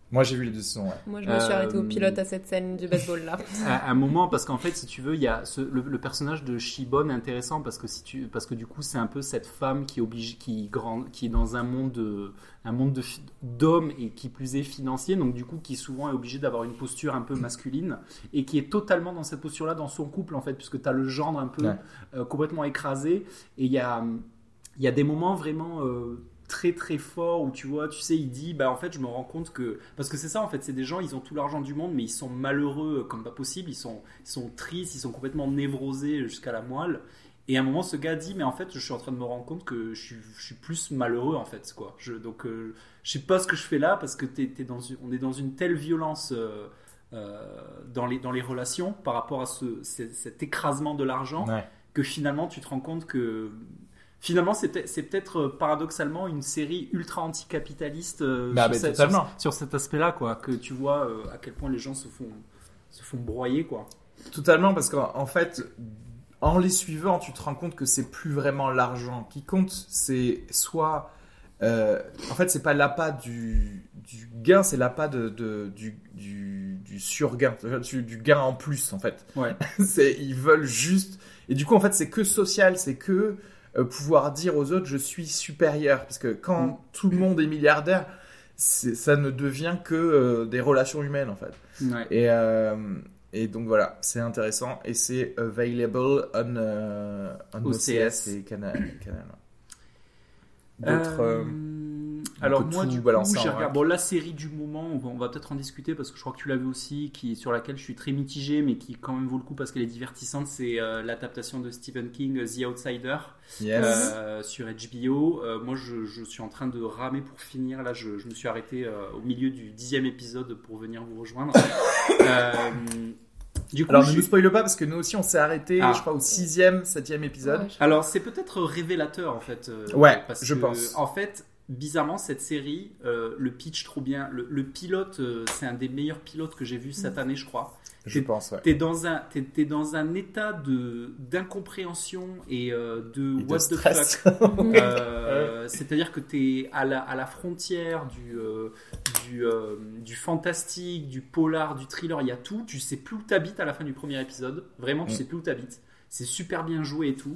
Speaker 2: Moi j'ai vu les deux saisons, ouais.
Speaker 3: Moi je me suis
Speaker 1: Euh,
Speaker 3: arrêtée au pilote à cette scène du baseball là.
Speaker 1: à un moment parce qu'en fait si tu veux il y a ce- le, le personnage de Shibon est intéressant parce que si tu parce que du coup c'est un peu cette femme qui est obligée qui grand qui est dans un monde de un monde d'hommes et qui plus est financier donc du coup qui souvent est obligée d'avoir une posture un peu masculine et qui est totalement dans cette posture là dans son couple en fait puisque tu as le gendre un peu
Speaker 2: Ouais.
Speaker 1: euh, complètement écrasé et il y a il y a des moments vraiment euh, très très forts où tu vois, tu sais, il dit, bah en fait, je me rends compte que parce que c'est ça en fait, c'est des gens, ils ont tout l'argent du monde, mais ils sont malheureux comme pas possible, ils sont ils sont tristes, ils sont complètement névrosés jusqu'à la moelle. Et à un moment, ce gars dit, mais en fait, je suis en train de me rendre compte que je suis, je suis plus malheureux en fait, quoi. Je, donc, euh, je sais pas ce que je fais là parce que t'es, t'es dans une- on est dans une telle violence. euh, euh, dans, les, dans les relations par rapport à ce, cet- cet écrasement de l'argent
Speaker 2: Ouais.
Speaker 1: que finalement tu te rends compte que finalement c'est peut- c'est peut-être euh, paradoxalement une série ultra anticapitaliste euh,
Speaker 2: Bah,
Speaker 1: sur, cet aspect-là quoi que tu vois euh, à quel point les gens se font se font broyer quoi
Speaker 2: Totalement, parce qu'en en fait, en les suivant, tu te rends compte que c'est plus vraiment l'argent qui compte, c'est soit. euh, en fait, c'est pas l'appât du, du gain, c'est l'appât de, de- du, du, du surgain, du, du gain en plus, en fait.
Speaker 1: Ouais.
Speaker 2: ils veulent juste. Et du coup, en fait, c'est que social, c'est que pouvoir dire aux autres je suis supérieur. Parce que quand
Speaker 1: Mm.
Speaker 2: tout le monde est milliardaire, ça ne devient que euh, des relations humaines, en fait.
Speaker 1: ouais.
Speaker 2: Et, euh, et donc voilà, c'est intéressant et c'est available on, euh, on
Speaker 1: OCS.
Speaker 2: OCS et Canal. Canal. D'autres.
Speaker 1: Euh,
Speaker 2: euh,
Speaker 1: alors moi
Speaker 2: tout
Speaker 1: du coup j'ai regardé bon la série du moment on va, on va peut-être en discuter parce que je crois que tu l'as vu aussi qui sur laquelle je suis très mitigé mais qui quand même vaut le coup parce qu'elle est divertissante c'est euh, l'adaptation de Stephen King The Outsider
Speaker 2: yes.
Speaker 1: euh, sur HBO. Euh, moi, je, je suis en train de ramer pour finir. Là, je, je me suis arrêté euh, au milieu du dixième épisode pour venir vous rejoindre. Euh, du coup,
Speaker 2: Alors
Speaker 1: je-
Speaker 2: ne nous spoile pas parce que nous aussi on s'est arrêté,
Speaker 1: Ah.
Speaker 2: je crois, au sixième, septième épisode.
Speaker 3: Ouais, je-
Speaker 1: alors c'est peut-être révélateur en fait. euh,
Speaker 2: Ouais,
Speaker 1: parce
Speaker 2: je
Speaker 1: que,
Speaker 2: pense.
Speaker 1: En fait, bizarrement, cette série, euh, le pitch trop bien. Le, le pilote, euh, c'est un des meilleurs pilotes que j'ai vu cette année, je crois.
Speaker 2: Je pense, ouais.
Speaker 1: T'es dans un, t'es dans un état d'incompréhension et euh, de
Speaker 2: Et de
Speaker 1: what the
Speaker 2: stress.
Speaker 1: fuck. C'est-à-dire que t'es à la, à la frontière du du, du fantastique, du polar, du thriller. Il y a tout. Tu sais plus où t'habites à la fin du premier épisode. Vraiment, tu
Speaker 2: Mm.
Speaker 1: sais plus où t'habites. C'est super bien joué et tout.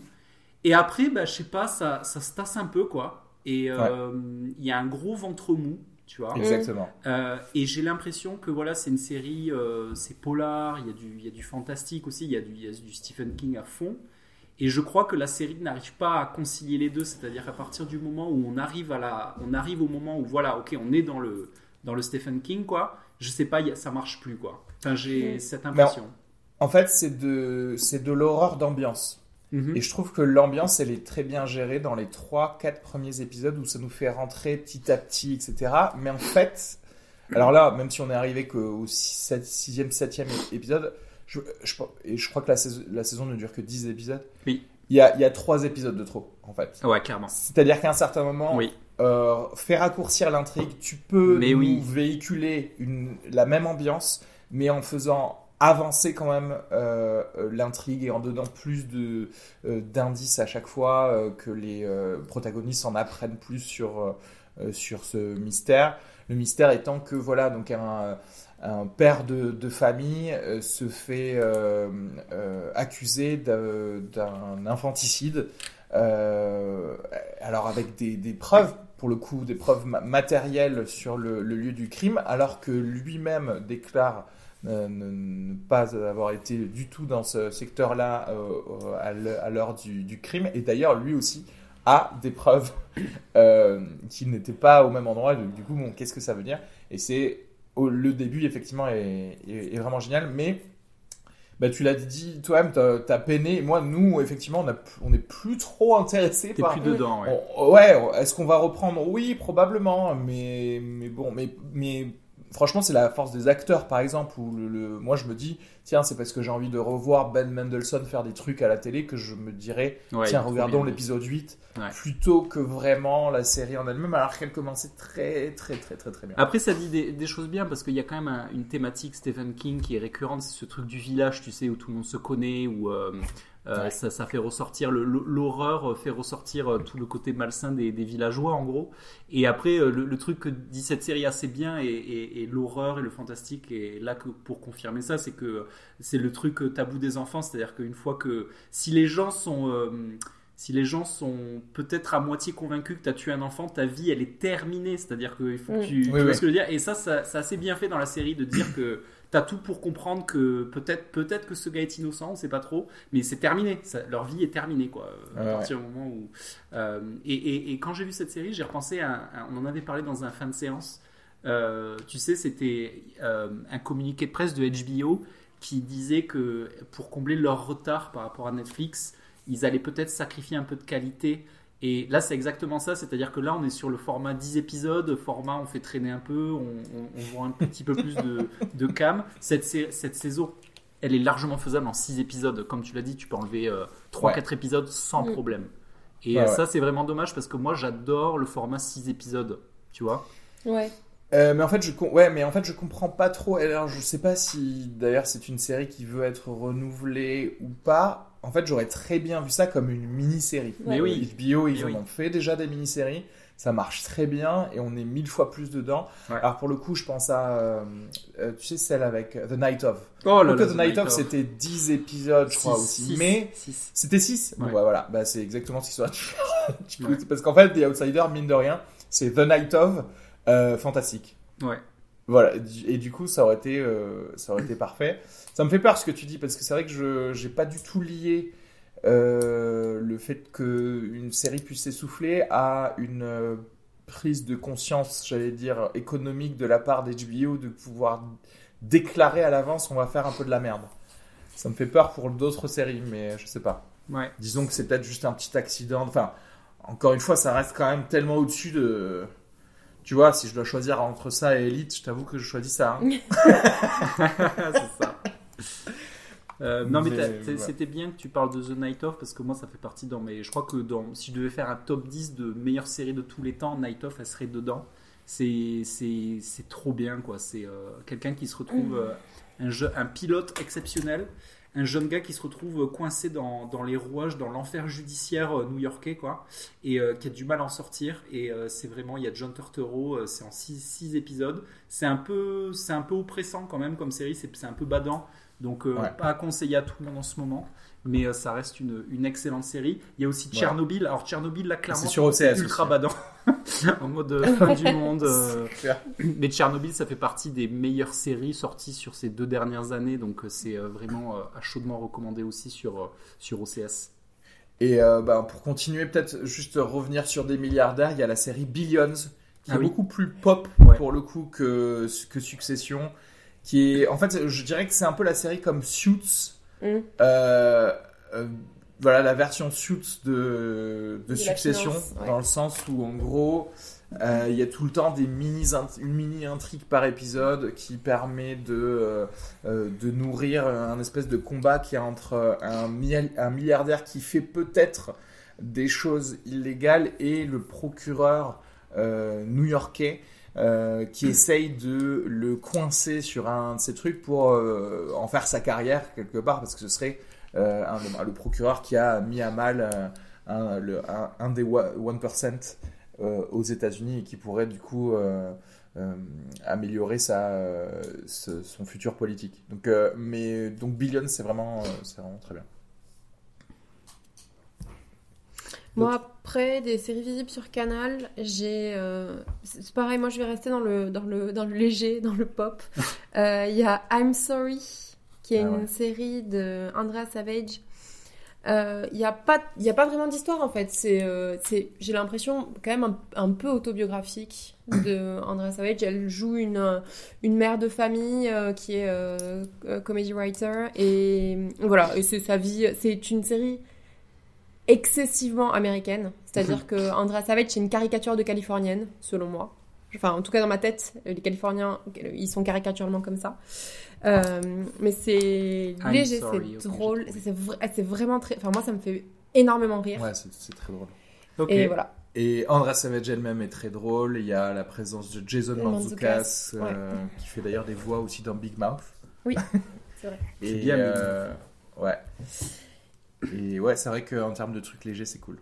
Speaker 1: Et après, bah, je sais pas, ça, ça se tasse un peu quoi. Et euh, il y a un gros ventre mou, tu vois.
Speaker 2: Exactement.
Speaker 1: Euh, et j'ai l'impression que voilà, c'est une série, euh, c'est polar, il y, a du, il y a du fantastique aussi, il y, a du, il y a du Stephen King à fond. Et je crois que la série n'arrive pas à concilier les deux, c'est-à-dire qu'à partir du moment où on arrive, à la, on arrive au moment où voilà, ok, on est dans le, dans le Stephen King, quoi, je sais pas, il y a- ça marche plus, quoi. Enfin, j'ai
Speaker 3: Mm.
Speaker 1: cette impression.
Speaker 2: En fait, c'est de, c'est de l'horreur d'ambiance.
Speaker 1: Mhm.
Speaker 2: Et je trouve que l'ambiance, elle est très bien gérée dans les 3-4 premiers épisodes où ça nous fait rentrer petit à petit, etc. Mais en fait, alors là, même si on est arrivé qu'au 6e, 7e épisode, je, je, et je crois que la saison, la saison ne dure que 10 épisodes,
Speaker 1: Oui.
Speaker 2: il y a, il y a 3 épisodes de trop, en fait.
Speaker 1: Ouais, clairement.
Speaker 2: C'est-à-dire qu'à un certain moment,
Speaker 1: Oui.
Speaker 2: euh, faire raccourcir l'intrigue, tu peux
Speaker 1: Mais
Speaker 2: nous
Speaker 1: oui.
Speaker 2: véhiculer une, la même ambiance, mais en faisant avancer quand même euh, euh, l'intrigue et en donnant plus de euh, d'indices à chaque fois que les protagonistes en apprennent plus sur sur ce mystère. Le mystère étant que voilà donc un un père de, de famille se fait accuser d'un infanticide alors avec des, des preuves, pour le coup, des preuves ma- matérielles sur le lieu du crime, alors que lui-même déclare euh, ne, ne pas avoir été du tout dans ce secteur-là euh, à l'he- à l'heure du, du crime. Et d'ailleurs, lui aussi a des preuves euh, qu'il n'était pas au même endroit. Donc, du coup, bon, qu'est-ce que ça veut dire? Et c'est le début, effectivement, est, est- est vraiment génial, mais bah, tu l'as dit toi-même, t'as t'as peiné. Moi, nous, effectivement, on n'est plus trop intéressés
Speaker 1: T'es
Speaker 2: par.
Speaker 1: plus dedans, ouais.
Speaker 2: On- ouais, est-ce qu'on va reprendre? Oui, probablement, mais, mais bon, mais, mais franchement, c'est la force des acteurs, par exemple, où le, le- moi je me dis, tiens, c'est parce que j'ai envie de revoir Ben Mendelssohn faire des trucs à la télé que je me dirais,
Speaker 1: Ouais,
Speaker 2: tiens, regardons l'épisode 8,
Speaker 1: Ouais.
Speaker 2: plutôt que vraiment la série en elle-même, alors qu'elle commençait très, très, très, très, très bien.
Speaker 1: Après, ça dit des, des choses bien parce qu'il y a quand même un- une thématique Stephen King qui est récurrente, c'est ce truc du village, tu sais, où tout le monde se connaît, où euh, euh,
Speaker 2: Ouais.
Speaker 1: ça, ça fait ressortir l'horreur, euh, fait ressortir euh, tout le côté malsain des, des villageois en gros. Et après, le, le truc que dit cette série assez bien et, et- et l'horreur et le fantastique, et là que pour confirmer ça, c'est que c'est le truc tabou des enfants, c'est-à-dire qu'une fois que si les gens sont euh, si les gens sont peut-être à moitié convaincus que tu as tué un enfant, ta vie elle est terminée. C'est-à-dire qu'il faut que
Speaker 3: Mm.
Speaker 1: tu, tu
Speaker 2: Oui,
Speaker 1: vois
Speaker 2: oui.
Speaker 1: ce que je veux dire. Et ça, ça c'est assez bien fait dans la série de dire que tu as tout pour comprendre que peut-être peut-être que ce gars est innocent, on sait pas trop, mais c'est terminé. Ça- leur vie est terminée quoi. À
Speaker 2: Ouais,
Speaker 1: partir du moment où. euh, et, et- et quand j'ai vu cette série, j'ai repensé à, à- On en avait parlé dans un fin de séance. Euh, tu sais, c'était euh, un communiqué de presse de HBO qui disait que pour combler leur retard par rapport à Netflix, ils allaient peut-être sacrifier un peu de qualité. Et là, c'est exactement ça, c'est-à-dire que là, on est sur le format 10 épisodes, format on fait traîner un peu, on, on- on voit un petit peu plus de, de cam. Cette, sa- cette saison, elle est largement faisable en 6 épisodes. Comme tu l'as dit, tu peux enlever 3-4 épisodes sans problème. Et
Speaker 2: Ouais,
Speaker 1: euh,
Speaker 2: ouais.
Speaker 1: ça, c'est vraiment dommage parce que moi, j'adore le format 6 épisodes, tu vois.
Speaker 3: Ouais.
Speaker 2: Euh, mais en fait, je ouais, mais en fait, je comprends pas trop. Alors, je sais pas si d'ailleurs c'est une série qui veut être renouvelée ou pas. En fait, j'aurais très bien vu ça comme une mini-série.
Speaker 1: Mais oui.
Speaker 2: HBO, ils en ont fait déjà des mini-séries. Ça marche très bien et on est mille fois plus dedans.
Speaker 1: Ouais.
Speaker 2: Alors pour le coup, je pense à, euh, euh, tu sais, celle avec euh, The Night of.
Speaker 1: Oh
Speaker 2: Donc, The Night of, c'était 10 épisodes, je crois aussi. Mais c'était 6 Bon,
Speaker 1: Ouais.
Speaker 2: bah, voilà, bah, c'est exactement ce qui soit. Parce qu'en fait, The Outsider, mine de rien, c'est The Night of euh, fantastique.
Speaker 1: Ouais.
Speaker 2: Voilà, et du coup, ça aurait été, euh, ça aurait été parfait. Ça me fait peur ce que tu dis, parce que c'est vrai que je j'ai pas du tout lié euh, le fait qu'une série puisse s'essouffler à une euh, prise de conscience, j'allais dire, économique de la part d'HBO de pouvoir déclarer à l'avance on va faire un peu de la merde. Ça me fait peur pour d'autres séries, mais je sais pas.
Speaker 1: Ouais.
Speaker 2: Disons que c'est peut-être juste un petit accident. Enfin, encore une fois, ça reste quand même tellement au-dessus de. Tu vois, si je dois choisir entre ça et Elite, je t'avoue que je choisis ça. hein.
Speaker 1: c'est ça. Euh, non, mais
Speaker 2: ouais.
Speaker 1: c'était bien que tu parles de The Night Of parce que moi, ça fait partie dans mes. Je crois que dans, si je devais faire un top 10 de meilleures séries de tous les temps, Night Of, elle serait dedans. C'est c'est- c'est trop bien, quoi. C'est euh, quelqu'un qui se retrouve. euh, un, je- un pilote exceptionnel. Un jeune gars qui se retrouve coincé dans, dans les rouages, dans l'enfer judiciaire euh, new-yorkais, quoi, et euh, qui a du mal à en sortir. Et euh, c'est vraiment, il y a John Turturro, c'est en 6 épisodes. C'est un peu, un peu oppressant quand même comme série, c'est un peu badant. Donc, euh,
Speaker 2: Ouais.
Speaker 1: pas à conseiller à tout le monde en ce moment, mais euh, ça reste une, une excellente série. Il y a aussi
Speaker 2: Ouais.
Speaker 1: Tchernobyl. Alors, Tchernobyl, là, clairement,
Speaker 2: C'est sur OCS
Speaker 1: ultra badant, en mode euh, fin du monde. euh. Mais Tchernobyl, ça fait partie des meilleures séries sorties sur ces deux dernières années, donc c'est euh, vraiment euh, à chaudement recommandé aussi sur, euh, sur OCS.
Speaker 2: Et euh, bah, pour continuer, peut-être juste revenir sur des milliardaires, il y a la série Billions, qui
Speaker 1: Ah
Speaker 2: est
Speaker 1: oui.
Speaker 2: beaucoup plus pop
Speaker 1: Ouais.
Speaker 2: pour le coup que, que Succession. Qui est, en fait, je dirais que c'est un peu la série comme Suits.
Speaker 3: Mm.
Speaker 2: Euh, euh, voilà la version Suits de, Succession,
Speaker 3: finance, ouais.
Speaker 2: dans le sens où en gros, euh, il y a tout le temps des mini une mini intrigue par épisode qui permet de euh, de nourrir un espèce de combat qui est entre un, mi- un milliardaire qui fait peut-être des choses illégales et le procureur euh, new-yorkais euh, qui essaye de le coincer sur un de ces trucs pour euh, en faire sa carrière quelque part parce que ce serait euh, le procureur qui a mis à mal un, des wa- 1% euh, aux États-Unis et qui pourrait du coup améliorer son futur politique. Donc, mais donc Billion, c'est vraiment, vraiment très bien.
Speaker 3: Moi, après, des séries visibles sur Canal, j'ai. euh, c'est pareil, moi je vais rester dans le, dans le, dans le léger, dans le pop. Euh, Il y a I'm Sorry, qui est
Speaker 2: Ah
Speaker 3: une série de Andrea Savage. Euh, Il n'y a, pas- il y a pas vraiment d'histoire en fait. C'est, euh, c'est, j'ai l'impression quand même un, un peu autobiographique de Andrea Savage. Elle joue une, euh, une mère de famille euh, qui est euh, euh, comedy writer. Et voilà, et c'est sa vie. C'est une série excessivement américaine. C'est-à-dire que Andrea Savage, c'est une caricature de californienne, selon moi. Enfin, en tout cas, dans ma tête, les Californiens, ils sont caricaturalement comme ça. Euh, mais c'est léger, c'est drôle, c'est vra- c'est vraiment très. Enfin, moi, ça me fait énormément rire.
Speaker 2: Ouais, c'est très drôle.
Speaker 3: Et voilà.
Speaker 2: Et Andra Savage elle-même est très drôle. Il y a la présence de Jason Mantzoukas, euh, qui fait d'ailleurs des voix aussi dans Big Mouth.
Speaker 3: Oui, c'est vrai.
Speaker 2: Et
Speaker 1: bien,
Speaker 2: euh, ouais. Et ouais, c'est vrai qu'en termes de trucs légers, c'est cool.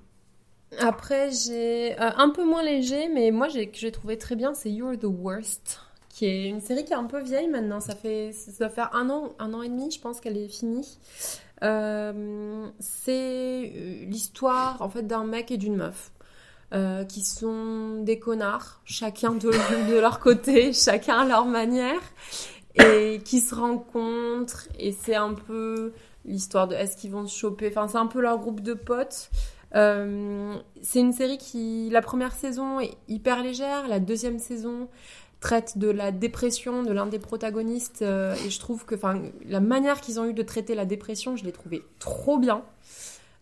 Speaker 3: Après, j'ai euh, un peu moins léger, mais moi, j'ai, que j'ai trouvé très bien, c'est You're the Worst, qui est une série qui est un peu vieille maintenant. Ça fait, ça doit faire un an, un an et demi, je pense qu'elle est finie. Euh, c'est euh, l'histoire, en fait, d'un mec et d'une meuf. qui sont des connards, chacun de leur côté, chacun à leur manière, et qui se rencontrent, et c'est un peu l'histoire de est-ce qu'ils vont se choper, enfin c'est un peu leur groupe de potes. Euh, c'est une série qui, la première saison est hyper légère, la deuxième saison traite de la dépression de l'un des protagonistes euh, et je trouve que enfin la manière qu'ils ont eu de traiter la dépression, je l'ai trouvé trop bien.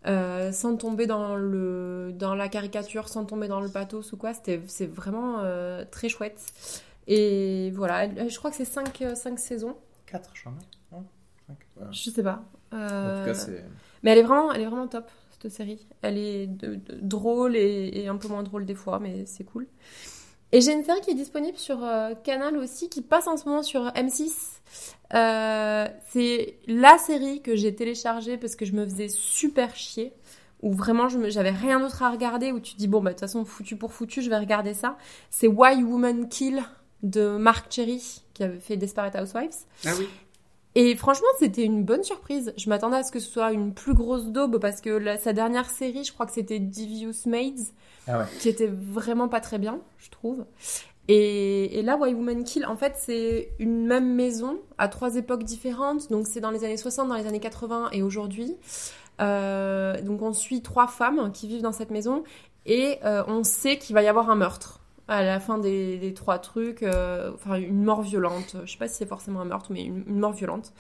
Speaker 3: Euh, sans tomber dans le dans la caricature, sans tomber dans le pathos ou quoi, c'était c'est vraiment très chouette. Et voilà, je crois que c'est 5 cinq saisons,
Speaker 2: 4, j'en ai. Non? Cinq Ouais.
Speaker 3: je sais pas.
Speaker 2: En
Speaker 3: Euh,
Speaker 2: tout cas, c'est.
Speaker 3: mais elle est vraiment, elle est vraiment top cette série. Elle est de- de- drôle et, et un peu moins drôle des fois, mais c'est cool. Et j'ai une série qui est disponible sur euh, Canal aussi, qui passe en ce moment sur M6. Euh, c'est la série que j'ai téléchargée parce que je me faisais super chier. Où vraiment je me- j'avais rien d'autre à regarder, où tu dis bon bah de toute façon foutu pour foutu, je vais regarder ça. C'est Why Women Kill de Mark Cherry qui avait fait Desperate Housewives.
Speaker 1: Ah oui.
Speaker 3: Et franchement, c'était une bonne surprise. Je m'attendais à ce que ce soit une plus grosse daube parce que la- sa dernière série, je crois que c'était Devious Maids,
Speaker 2: Ah ouais.
Speaker 3: qui était vraiment pas très bien, je trouve. Et, et là, Why Woman Kill, en fait, c'est une même maison à trois époques différentes. Donc, c'est dans les années 60, dans les années 80 et aujourd'hui. Euh, donc, on suit trois femmes qui vivent dans cette maison et euh, on sait qu'il va y avoir un meurtre à la fin des, trois trucs. euh, enfin, une mort violente. Je sais pas si c'est forcément un meurtre, mais une, mort violente.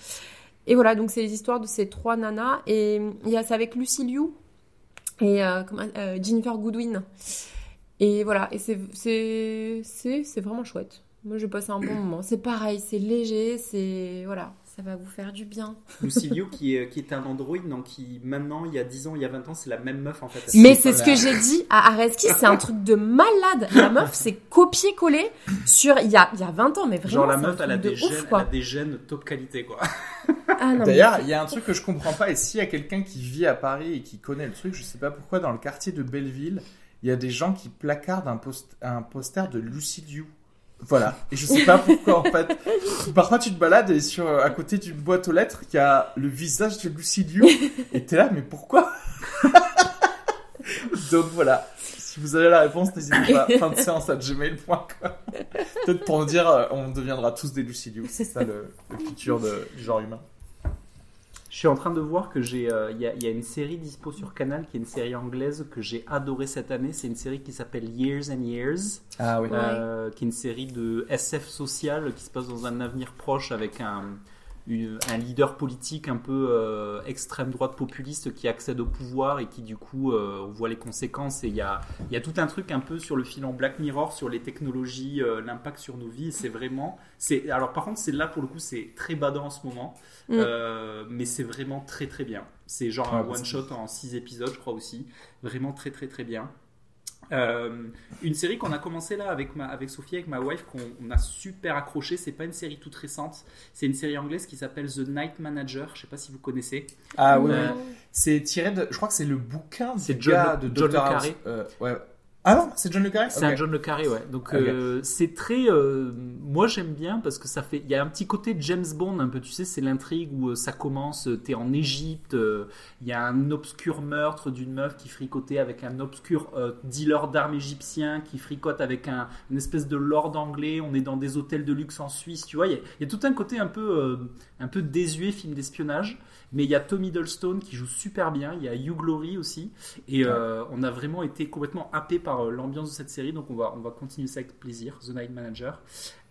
Speaker 3: Et voilà, donc c'est les histoires de ces trois nanas. Et il y a ça avec Lucy Liu et euh, euh, Jennifer Goodwin. Et voilà, et c'est vraiment chouette. Moi, j'ai passé un bon moment. C'est pareil, c'est léger, c'est voilà, Ça va vous faire du bien.
Speaker 1: Lucy Liu qui est, qui est un androïde, donc qui maintenant, il y a 10 ans, il y a 20 ans, c'est la même meuf en fait.
Speaker 3: Mais
Speaker 2: C'est
Speaker 3: ce que j'ai dit à Areski, c'est un truc de malade. La meuf, c'est copier-coller sur il y a, il y a 20 ans, mais vraiment.
Speaker 1: Genre la meuf, elle a,
Speaker 3: de
Speaker 1: des
Speaker 3: ouf,
Speaker 1: gènes, elle
Speaker 3: quoi.
Speaker 1: a des gènes top qualité quoi.
Speaker 3: Ah,
Speaker 2: D'ailleurs, il y a un truc que je comprends pas, et s'il y a quelqu'un qui vit à Paris et qui connaît le truc, je sais pas pourquoi, dans le quartier de Belleville, il y a des gens qui placardent un, post un poster de Lucy Liu. Voilà. Et je sais pas pourquoi, en fait. Parfois, tu te balades et sur, à côté d'une boîte aux lettres, il y a le visage de Lucy Liu. Et t'es là, mais pourquoi? Donc voilà. Si vous avez la réponse, n'hésitez pas. Fin de séance à gmail.com. Peut-être pour nous dire, euh, on deviendra tous des Lucy Liu. C'est ça le, le futur de- du genre humain.
Speaker 1: Je suis en train de voir que j'ai, euh, il y, a, il y a une série dispo sur Canal qui est une série anglaise que j'ai adorée cette année. C'est une série qui s'appelle Years and Years,
Speaker 2: Ah oui.
Speaker 1: Euh, qui est une série de SF social qui se passe dans un avenir proche avec un, une- un leader politique un peu euh, extrême droite populiste qui accède au pouvoir et qui du coup euh, on voit les conséquences et il y a, il y a tout un truc un peu sur le fil en Black Mirror sur les technologies, euh, l'impact sur nos vies. C'est vraiment, c'est alors par contre c'est là pour le coup c'est très badant en ce moment.
Speaker 3: Mm.
Speaker 1: Euh, mais c'est vraiment très très bien. C'est genre un
Speaker 2: Ouais, parce
Speaker 1: one
Speaker 2: que-
Speaker 1: shot en 6 épisodes, je crois aussi. Vraiment très très très bien. Euh, une série qu'on a commencé là avec, ma, avec Sophie, avec ma wife, qu'on on a super accroché. C'est pas une série toute récente. C'est une série anglaise qui s'appelle The Night Manager. Je sais pas si vous connaissez.
Speaker 2: Ah oui,
Speaker 1: Euh.
Speaker 2: C'est tiré de. Je crois que c'est le bouquin du
Speaker 1: John
Speaker 2: gars de
Speaker 1: John
Speaker 2: Dr.
Speaker 1: le
Speaker 2: House.
Speaker 1: Carré.
Speaker 2: Euh, ouais. Ah non, c'est John le Carré
Speaker 1: C'est un John le Carré, ouais. Donc euh, c'est très. euh, moi j'aime bien parce que ça fait. Il y a un petit côté James Bond un peu. Tu sais, c'est l'intrigue où euh, ça commence. euh, T'es en Égypte. euh, Il y a un obscur meurtre d'une meuf qui fricotait avec un obscur euh, dealer d'armes égyptien qui fricote avec un, une espèce de lord anglais. On est dans des hôtels de luxe en Suisse. Tu vois, il y y a tout un côté un peu, euh, un peu désuet film d'espionnage. Mais il y a Tommy Hiddleston qui joue super bien. Il y a Hugh Glory aussi. Et euh, on a vraiment été complètement happé par euh, l'ambiance de cette série, donc on va, on va continuer ça avec plaisir, The Night Manager.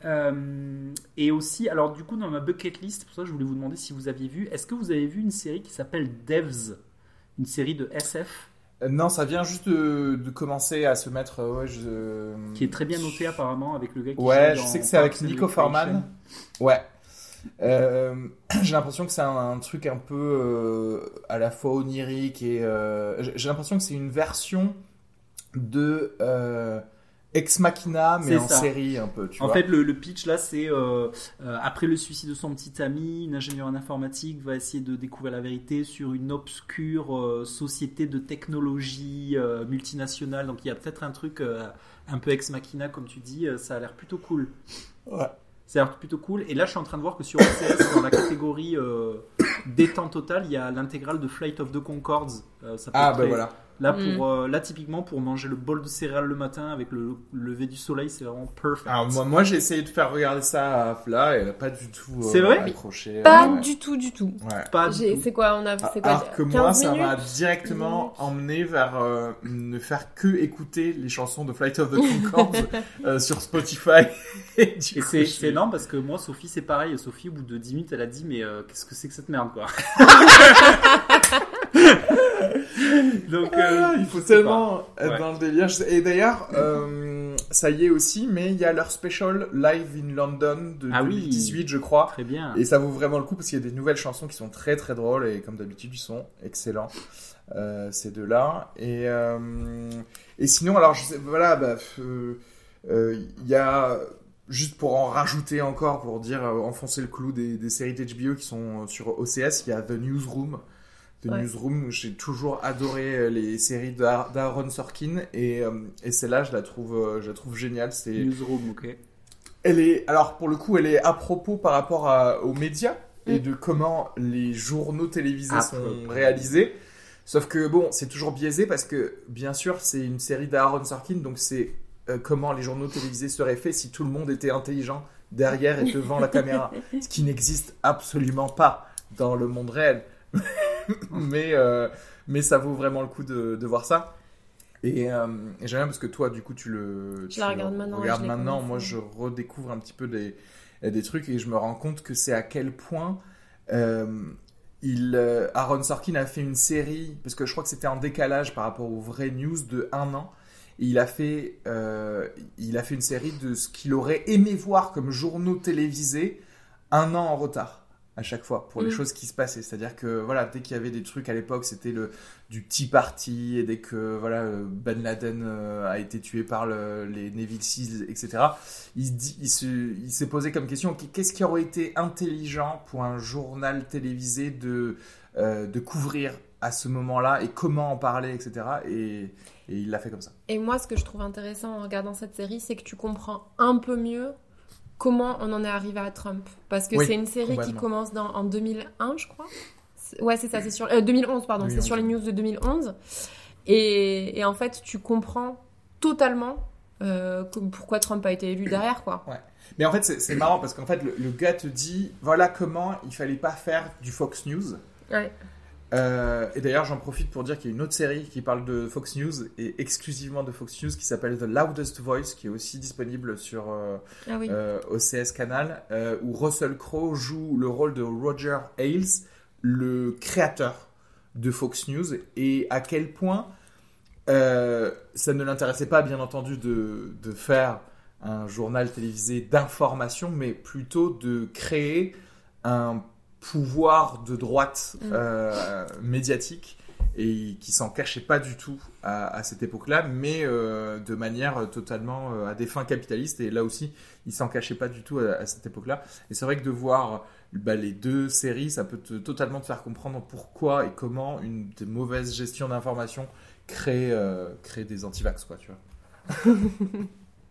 Speaker 1: Euh, et aussi, alors du coup, dans ma bucket list, pour ça je voulais vous demander si vous aviez vu, est-ce que vous avez vu une série qui s'appelle Devs? Une série de SF
Speaker 2: non, ça vient juste de, de commencer à se mettre. Ouais, je...
Speaker 1: qui est très bien notée apparemment avec le gars qui
Speaker 2: Ouais, je sais que c'est avec Nico. Forman. Ouais. Euh, J'ai l'impression que c'est un, un truc un peu euh, à la fois onirique et. euh, J'ai l'impression que c'est une version de euh, Ex Machina, mais en
Speaker 1: ça.
Speaker 2: série un peu. Tu
Speaker 1: En
Speaker 2: vois.
Speaker 1: fait, le, le pitch là, c'est euh, euh, après le suicide de son petit ami, une ingénieure en informatique va essayer de découvrir la vérité sur une obscure euh, société de technologie euh, multinationale. Donc il y a peut-être un truc euh, un peu ex machina, comme tu dis. ça a l'air plutôt cool.
Speaker 2: Ouais.
Speaker 1: Ça a l'air plutôt cool. Et là, je suis en train de voir que sur OCS, dans la catégorie euh, détente totale, il y a l'intégrale de Flight of the Concords. Euh, ça peut
Speaker 2: Ah,
Speaker 1: être très-
Speaker 2: voilà.
Speaker 1: Là,
Speaker 3: Mm.
Speaker 1: pour, euh, là, typiquement, pour manger le bol de céréales le matin avec le lever du soleil, c'est vraiment perfect.
Speaker 2: Alors, moi, moi j'ai essayé de faire regarder ça à Fla et elle a pas du tout euh,
Speaker 1: C'est vrai?
Speaker 2: accroché.
Speaker 3: Pas
Speaker 2: ouais.
Speaker 3: du tout, du tout.
Speaker 2: Ouais.
Speaker 1: Pas du
Speaker 3: J'ai-
Speaker 1: tout.
Speaker 3: C'est quoi On a c'est quoi
Speaker 2: Alors que
Speaker 3: 15
Speaker 2: moi, ça m'a directement emmené vers euh, ne faire que écouter les chansons de Flight of the Conchords euh, sur Spotify. Et
Speaker 1: c'est énorme parce que moi, Sophie, c'est pareil. Sophie, au bout de 10 minutes, elle a dit Mais euh, qu'est-ce que c'est que cette merde, quoi? Donc, euh,
Speaker 2: Ah, il faut tellement être
Speaker 1: Ouais.
Speaker 2: dans le délire. Et d'ailleurs, euh, ça y est aussi, mais il y a leur special live in London de
Speaker 1: Ah oui.
Speaker 2: 2018, je crois.
Speaker 1: Très bien.
Speaker 2: Et ça vaut vraiment le coup parce qu'il y a des nouvelles chansons qui sont très très drôles et comme d'habitude ils sont excellents euh, ces deux-là. Et, euh, et sinon, alors je sais, voilà, bah, il y a juste pour en rajouter encore, pour dire euh, enfoncer le clou des, des séries d'HBO qui sont sur OCS, il y a The Newsroom. The
Speaker 3: Ouais.
Speaker 2: Newsroom, j'ai toujours adoré euh, les séries d'A- d'Aaron Sorkin et, euh, et celle-là, je la trouve, euh, je la trouve géniale. C'est
Speaker 1: Newsroom, ok.
Speaker 2: elle est, alors pour le coup, elle est à propos par rapport à- aux médias et
Speaker 3: Mm.
Speaker 2: de comment les journaux télévisés
Speaker 1: À
Speaker 2: sont réalisés. Sauf que bon, c'est toujours biaisé parce que bien sûr, c'est une série d'Aaron Sorkin, donc c'est euh, comment les journaux télévisés seraient faits si tout le monde était intelligent derrière et devant la caméra, ce qui n'existe absolument pas dans le monde réel. mais euh, mais ça vaut vraiment le coup de, de voir ça. Et, euh, et j'aime bien parce que toi, du coup, tu le, tu
Speaker 3: la
Speaker 2: le
Speaker 3: regarde maintenant,
Speaker 2: regardes maintenant. Moi, je redécouvre un petit peu des, des trucs et je me rends compte que c'est à quel point euh, il, Aaron Sorkin a fait une série, parce que je crois que c'était en décalage par rapport aux vraies news de un an. Et il a fait, euh, il a fait une série de ce qu'il aurait aimé voir comme journaux télévisés un an en retard. À chaque fois pour les
Speaker 3: Mm.
Speaker 2: choses qui se passaient. C'est-à-dire que voilà, dès qu'il y avait des trucs à l'époque, c'était le du Tea Party et dès que voilà euh, Ben Laden euh, a été tué par le- les Navy Seals, etc. Il, se dit- il se, il s'est posé comme question qu'est-ce qui aurait été intelligent pour un journal télévisé de euh, de couvrir à ce moment-là et comment en parler, etc. Et, et il l'a fait comme ça.
Speaker 3: Et moi, ce que je trouve intéressant en regardant cette série, c'est que tu comprends un peu mieux comment on en est arrivé à Trump. Parce que
Speaker 2: Oui,
Speaker 3: c'est une série qui commence dans, en 2001, je crois. Ouais, c'est ça, c'est sur... euh, 2011, pardon, c'est
Speaker 2: 2011.
Speaker 3: sur les news de 2011. Et, et en fait, tu comprends totalement euh, pourquoi Trump a été élu derrière, quoi.
Speaker 2: Mais en fait, c'est c'est marrant parce qu'en fait, le, le gars te dit voilà comment il fallait pas faire du Fox News.
Speaker 3: Ouais.
Speaker 2: Euh, et d'ailleurs, j'en profite pour dire qu'il y a une autre série qui parle de Fox News et exclusivement de Fox News qui s'appelle The Loudest Voice, qui est aussi disponible sur euh,
Speaker 3: Ah oui.
Speaker 2: euh, OCS Canal, où Russell Crowe joue le rôle de Roger Ailes, le créateur de Fox News, et à quel point ça ne l'intéressait pas, bien entendu, de, de faire un journal télévisé d'information, mais plutôt de créer un pouvoir de droite
Speaker 3: Mm.
Speaker 2: euh, médiatique et qui s'en cachait pas du tout à, à cette époque-là, mais euh, de manière totalement euh, à des fins capitalistes. Et là aussi, il s'en cachait pas du tout à, à cette époque-là. Et c'est vrai que de voir bah, les deux séries, ça peut te- totalement te faire comprendre pourquoi et comment une des mauvaises gestions d'information crée, euh, crée des antivax, quoi, tu vois.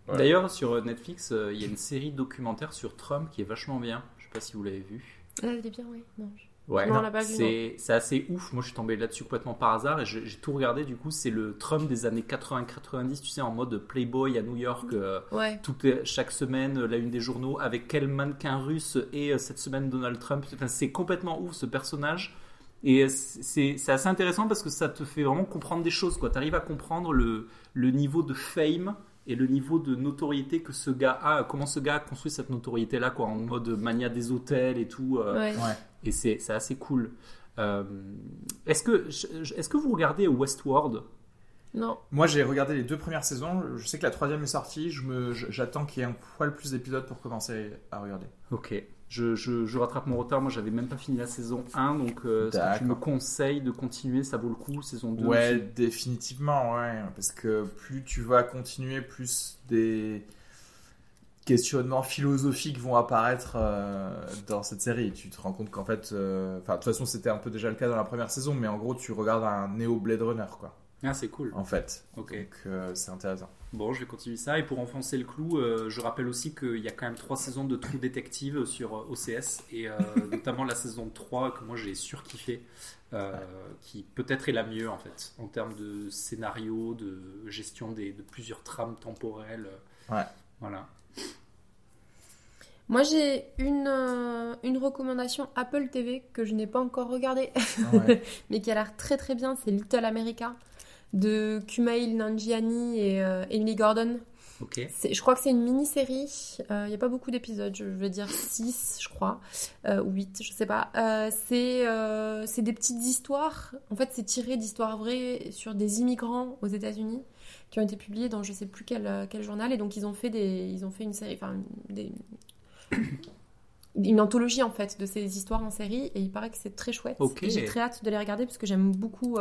Speaker 2: Ouais.
Speaker 1: D'ailleurs, sur Netflix, euh, il y a une série documentaire sur Trump qui est vachement bien. Je sais pas si vous l'avez vu.
Speaker 3: Ah, elle est bien, oui. Non, je-
Speaker 1: Ouais,
Speaker 3: Non,
Speaker 1: c'est c'est assez ouf. Moi, je suis tombé là-dessus complètement par hasard et j'ai tout regardé. Du coup, c'est le Trump des années 80-90, tu sais, en mode Playboy à New York. euh,
Speaker 3: Ouais.
Speaker 1: toutes les- chaque semaine, euh, la une des journaux avec quel mannequin russe et euh, cette semaine Donald Trump. Enfin, c'est complètement ouf ce personnage. Et euh, c'est c'est assez intéressant parce que ça te fait vraiment comprendre des choses. Tu arrives à comprendre le, le niveau de fame et le niveau de notoriété que ce gars a. Comment ce gars a construit cette notoriété-là, quoi, en mode mania des hôtels et tout. euh,
Speaker 3: ouais.
Speaker 2: Ouais.
Speaker 1: Et c'est c'est assez cool. Euh, Est-ce que, est que vous regardez Westworld?
Speaker 3: Non.
Speaker 2: Moi, j'ai regardé les deux premières saisons. Je sais que la troisième est sortie. Je me, je- j'attends qu'il y ait un poil plus d'épisodes pour commencer à regarder.
Speaker 1: Ok. Je, je, je rattrape mon retard. Moi, j'avais même pas fini la saison 1. Donc, euh, est-ce que tu me conseilles de continuer? Ça vaut le coup. Saison 2
Speaker 2: Ouais, définitivement, ouais. Parce que plus tu vas continuer, plus des questionnements philosophiques vont apparaître euh, dans cette série. Tu te rends compte qu'en fait, euh, enfin, de toute façon, c'était un peu déjà le cas dans la première saison, mais en gros, tu regardes un néo Blade Runner, quoi.
Speaker 1: Ah, c'est cool.
Speaker 2: En fait,
Speaker 1: Ok.
Speaker 2: donc euh, c'est intéressant.
Speaker 1: Bon, je vais continuer ça. Et pour enfoncer le clou, euh, je rappelle aussi qu'il y a quand même trois saisons de True Detective sur euh, OCS. Et euh, notamment la saison 3 que moi j'ai surkiffé. euh, qui peut-être est la mieux en fait. En termes de scénario, de gestion des, de plusieurs trames temporelles.
Speaker 2: Ouais.
Speaker 1: Voilà.
Speaker 3: Moi, j'ai une, euh, une recommandation Apple TV que je n'ai pas encore regardée,
Speaker 2: Ouais.
Speaker 3: mais qui a l'air très très bien. C'est Little America de Kumail Nanjiani et euh, Emily Gordon.
Speaker 1: Ok.
Speaker 3: C'est- Je crois que c'est une mini-série. Euh, Il n'y a pas beaucoup d'épisodes. Je vais dire 6, je crois. Euh, ou 8, je sais pas. Euh, c'est euh, des petites histoires. En fait, c'est tiré d'histoires vraies sur des immigrants aux États-Unis qui ont été publiées dans je sais plus quel, euh, quel journal. Et donc, ils ont fait, des, ils ont fait une série. Enfin, des, une anthologie en fait de ces histoires en série. Et il paraît que c'est très chouette.
Speaker 1: Ok.
Speaker 3: Et J'ai très hâte de les regarder parce que j'aime beaucoup.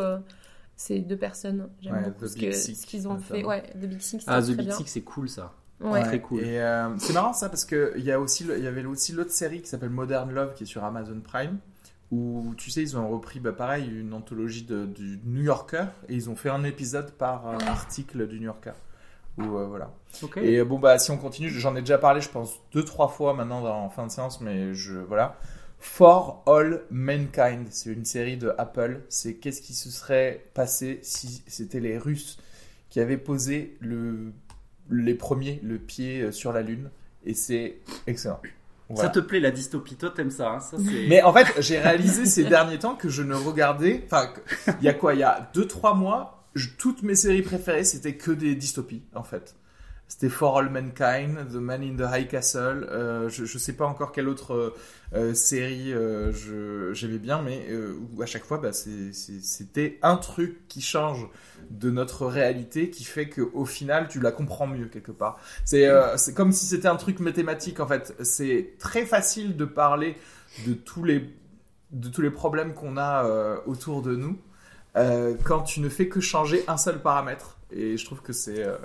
Speaker 3: Ces deux personnes, j'aime
Speaker 2: Ouais,
Speaker 3: beaucoup
Speaker 2: The
Speaker 3: ce que- ce qu'ils ont fait. Ouais, The Big Six,
Speaker 1: Ah, The
Speaker 3: très
Speaker 1: Big
Speaker 3: bien.
Speaker 1: Six, c'est cool ça.
Speaker 3: Ouais.
Speaker 1: Très cool.
Speaker 2: Et euh, c'est marrant ça parce que il y a aussi, le- il y avait aussi l'autre série qui s'appelle Modern Love qui est sur Amazon Prime où tu sais ils ont repris bah, pareil une anthologie de, du New Yorker et ils ont fait un épisode par euh, article du New Yorker. Où, euh, voilà.
Speaker 1: Ok.
Speaker 2: Et bon bah si on continue, j'en ai déjà parlé je pense deux trois fois maintenant en fin de séance mais je voilà. For All Mankind, c'est une série de Apple. C'est qu'est-ce qui se serait passé si c'était les Russes qui avaient posé le, les premiers le pied euh, sur la Lune. Et c'est excellent. Voilà.
Speaker 1: Ça te plaît la dystopie, toi t'aimes ça, hein ça.
Speaker 2: Mais en fait, j'ai réalisé ces derniers temps que je ne regardais. Enfin, il y a quoi? Il y a 2-3 mois, je- toutes mes séries préférées, c'était que des dystopies, en fait. C'était For All Mankind, The Man in the High Castle. euh, je, je sais pas encore quelle autre euh, euh, série j'aimais bien, mais à chaque fois, bah, c'était un truc qui change de notre réalité qui fait que au final, tu la comprends mieux quelque part. C'est comme si c'était un truc mathématique en fait. C'est très facile de parler de tous les problèmes qu'on a autour de nous quand tu ne fais que changer un seul paramètre. Et je trouve que c'est euh,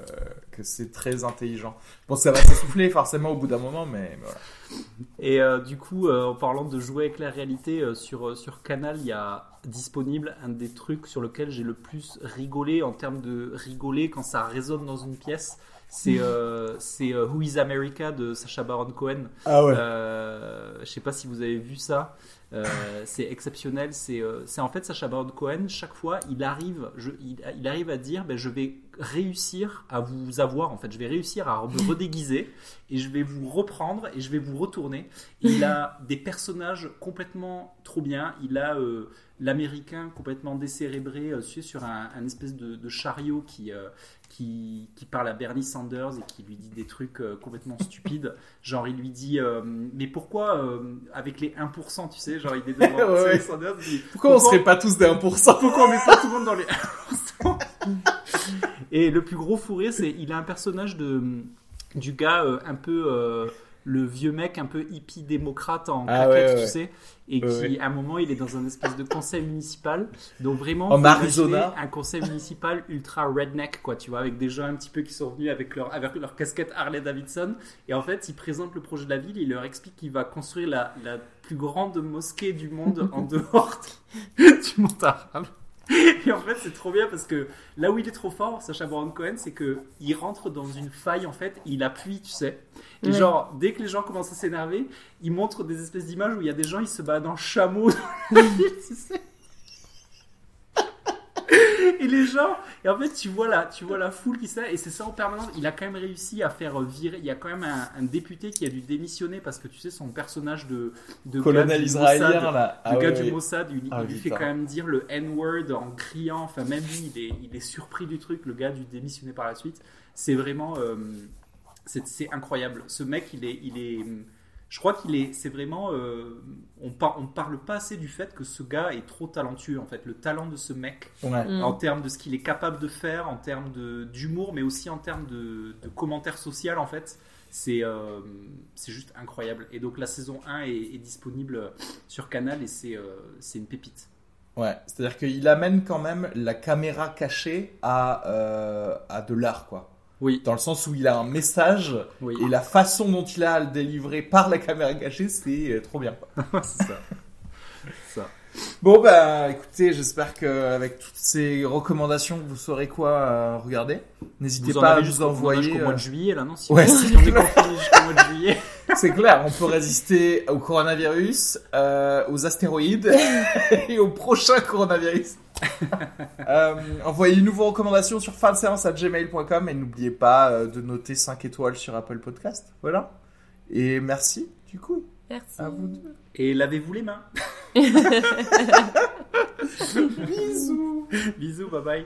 Speaker 2: que c'est très intelligent. Bon, ça va s'essouffler forcément au bout d'un moment, mais voilà.
Speaker 1: Et euh, du coup, euh, en parlant de jouer avec la réalité, sur, sur Canal, il y a disponible un des trucs sur lequel j'ai le plus rigolé en termes de rigoler quand ça résonne dans une pièce. C'est euh, c'est, euh, Who is America de Sacha Baron Cohen.
Speaker 2: Ah
Speaker 1: Euh, je sais pas si vous avez vu ça. C'est exceptionnel. C'est c'est en fait Sacha Baron Cohen. Chaque fois, il arrive, je, il, il arrive à dire, ben, je vais réussir à vous avoir. En fait, je vais réussir à me redéguiser et je vais vous reprendre et je vais vous retourner. Et il a des personnages complètement trop bien. Il a l'américain complètement décérébré sur un, un espèce de, de chariot qui, qui, qui parle à Bernie Sanders et qui lui dit des trucs euh, complètement stupides. Genre, il lui dit euh, Mais pourquoi, euh, avec les 1%, tu sais, genre, il est devant
Speaker 2: Ouais.
Speaker 1: Sanders, il dit,
Speaker 2: Pourquoi on serait pas tous des 1%
Speaker 1: pourquoi on met pas tout le monde dans les 1% Et le plus gros fou rire, c'est il a un personnage de du gars euh, un peu euh, le vieux mec un peu hippie démocrate en
Speaker 2: Ah
Speaker 1: claquette,
Speaker 2: ouais, ouais,
Speaker 1: tu sais, et qui à un moment il est dans un espèce de conseil municipal, donc vraiment
Speaker 2: En Arizona.
Speaker 1: un conseil municipal ultra redneck quoi, tu vois, avec des gens un petit peu qui sont venus avec leur avec leur casquette Harley Davidson, et en fait il présente le projet de la ville, il leur explique qu'il va construire la, la plus grande mosquée du monde en dehors du monde arabe. Et en fait, c'est trop bien parce que là où il est trop fort, Sacha Baron Cohen, c'est que il rentre dans une faille en fait, il appuie, tu sais. Et
Speaker 3: Ouais.
Speaker 1: genre, dès que les gens commencent à s'énerver, il montre des espèces d'images où il y a des gens, ils se battent en chameau dans la ville, tu sais. Et les gens, et en fait, tu vois la, tu vois la foule qui s'est, et c'est ça en permanence. Il a quand même réussi à faire virer. Il y a quand même un, un député qui a dû démissionner parce que tu sais, son personnage de, de
Speaker 2: Colonel israélien
Speaker 1: Mossad,
Speaker 2: là.
Speaker 1: le
Speaker 2: Ah
Speaker 1: gars du. Mossad, il,
Speaker 2: Ah,
Speaker 1: il lui fait quand même dire le N-word en criant. Enfin, même lui, il est, il est surpris du truc. Le gars du démissionner par la suite. C'est vraiment. euh, c'est c'est incroyable. Ce mec, il est. Il est je crois qu'il est. C'est vraiment. euh, on, par, on parle pas assez du fait que ce gars est trop talentueux, en fait. Le talent de ce mec,
Speaker 2: Ouais.
Speaker 3: Mm.
Speaker 1: en termes de ce qu'il est capable de faire, en termes de- d'humour, mais aussi en termes de, de commentaires sociaux, en fait. C'est euh, c'est juste incroyable. Et donc la saison 1 est, est disponible sur Canal et c'est euh, c'est une pépite.
Speaker 2: Ouais, c'est-à-dire qu'il amène quand même la caméra cachée à, euh, à de l'art, quoi.
Speaker 1: Oui,
Speaker 2: Dans le sens où il a un message
Speaker 1: oui.
Speaker 2: et la façon dont il a à le délivrer par la caméra cachée, c'est euh, trop bien.
Speaker 1: c'est ça.
Speaker 2: Bon, bah écoutez, j'espère qu'avec toutes ces recommandations, vous saurez quoi euh, regarder. N'hésitez pas à nous envoyer.
Speaker 1: jusqu'au mois de juillet là, non si
Speaker 2: Ouais, c'est
Speaker 1: si on est
Speaker 2: clair. C'est clair, on peut résister au coronavirus, euh, aux astéroïdes et au prochain coronavirus. euh, Envoyez-nous vos recommandations sur fanséance.gmail.com et n'oubliez pas de noter 5 étoiles sur Apple Podcast. Voilà. Et merci, du coup,
Speaker 3: Merci.
Speaker 2: à vous deux.
Speaker 1: Et lavez-vous les mains.
Speaker 2: Bisous.
Speaker 1: Bisous, bye bye.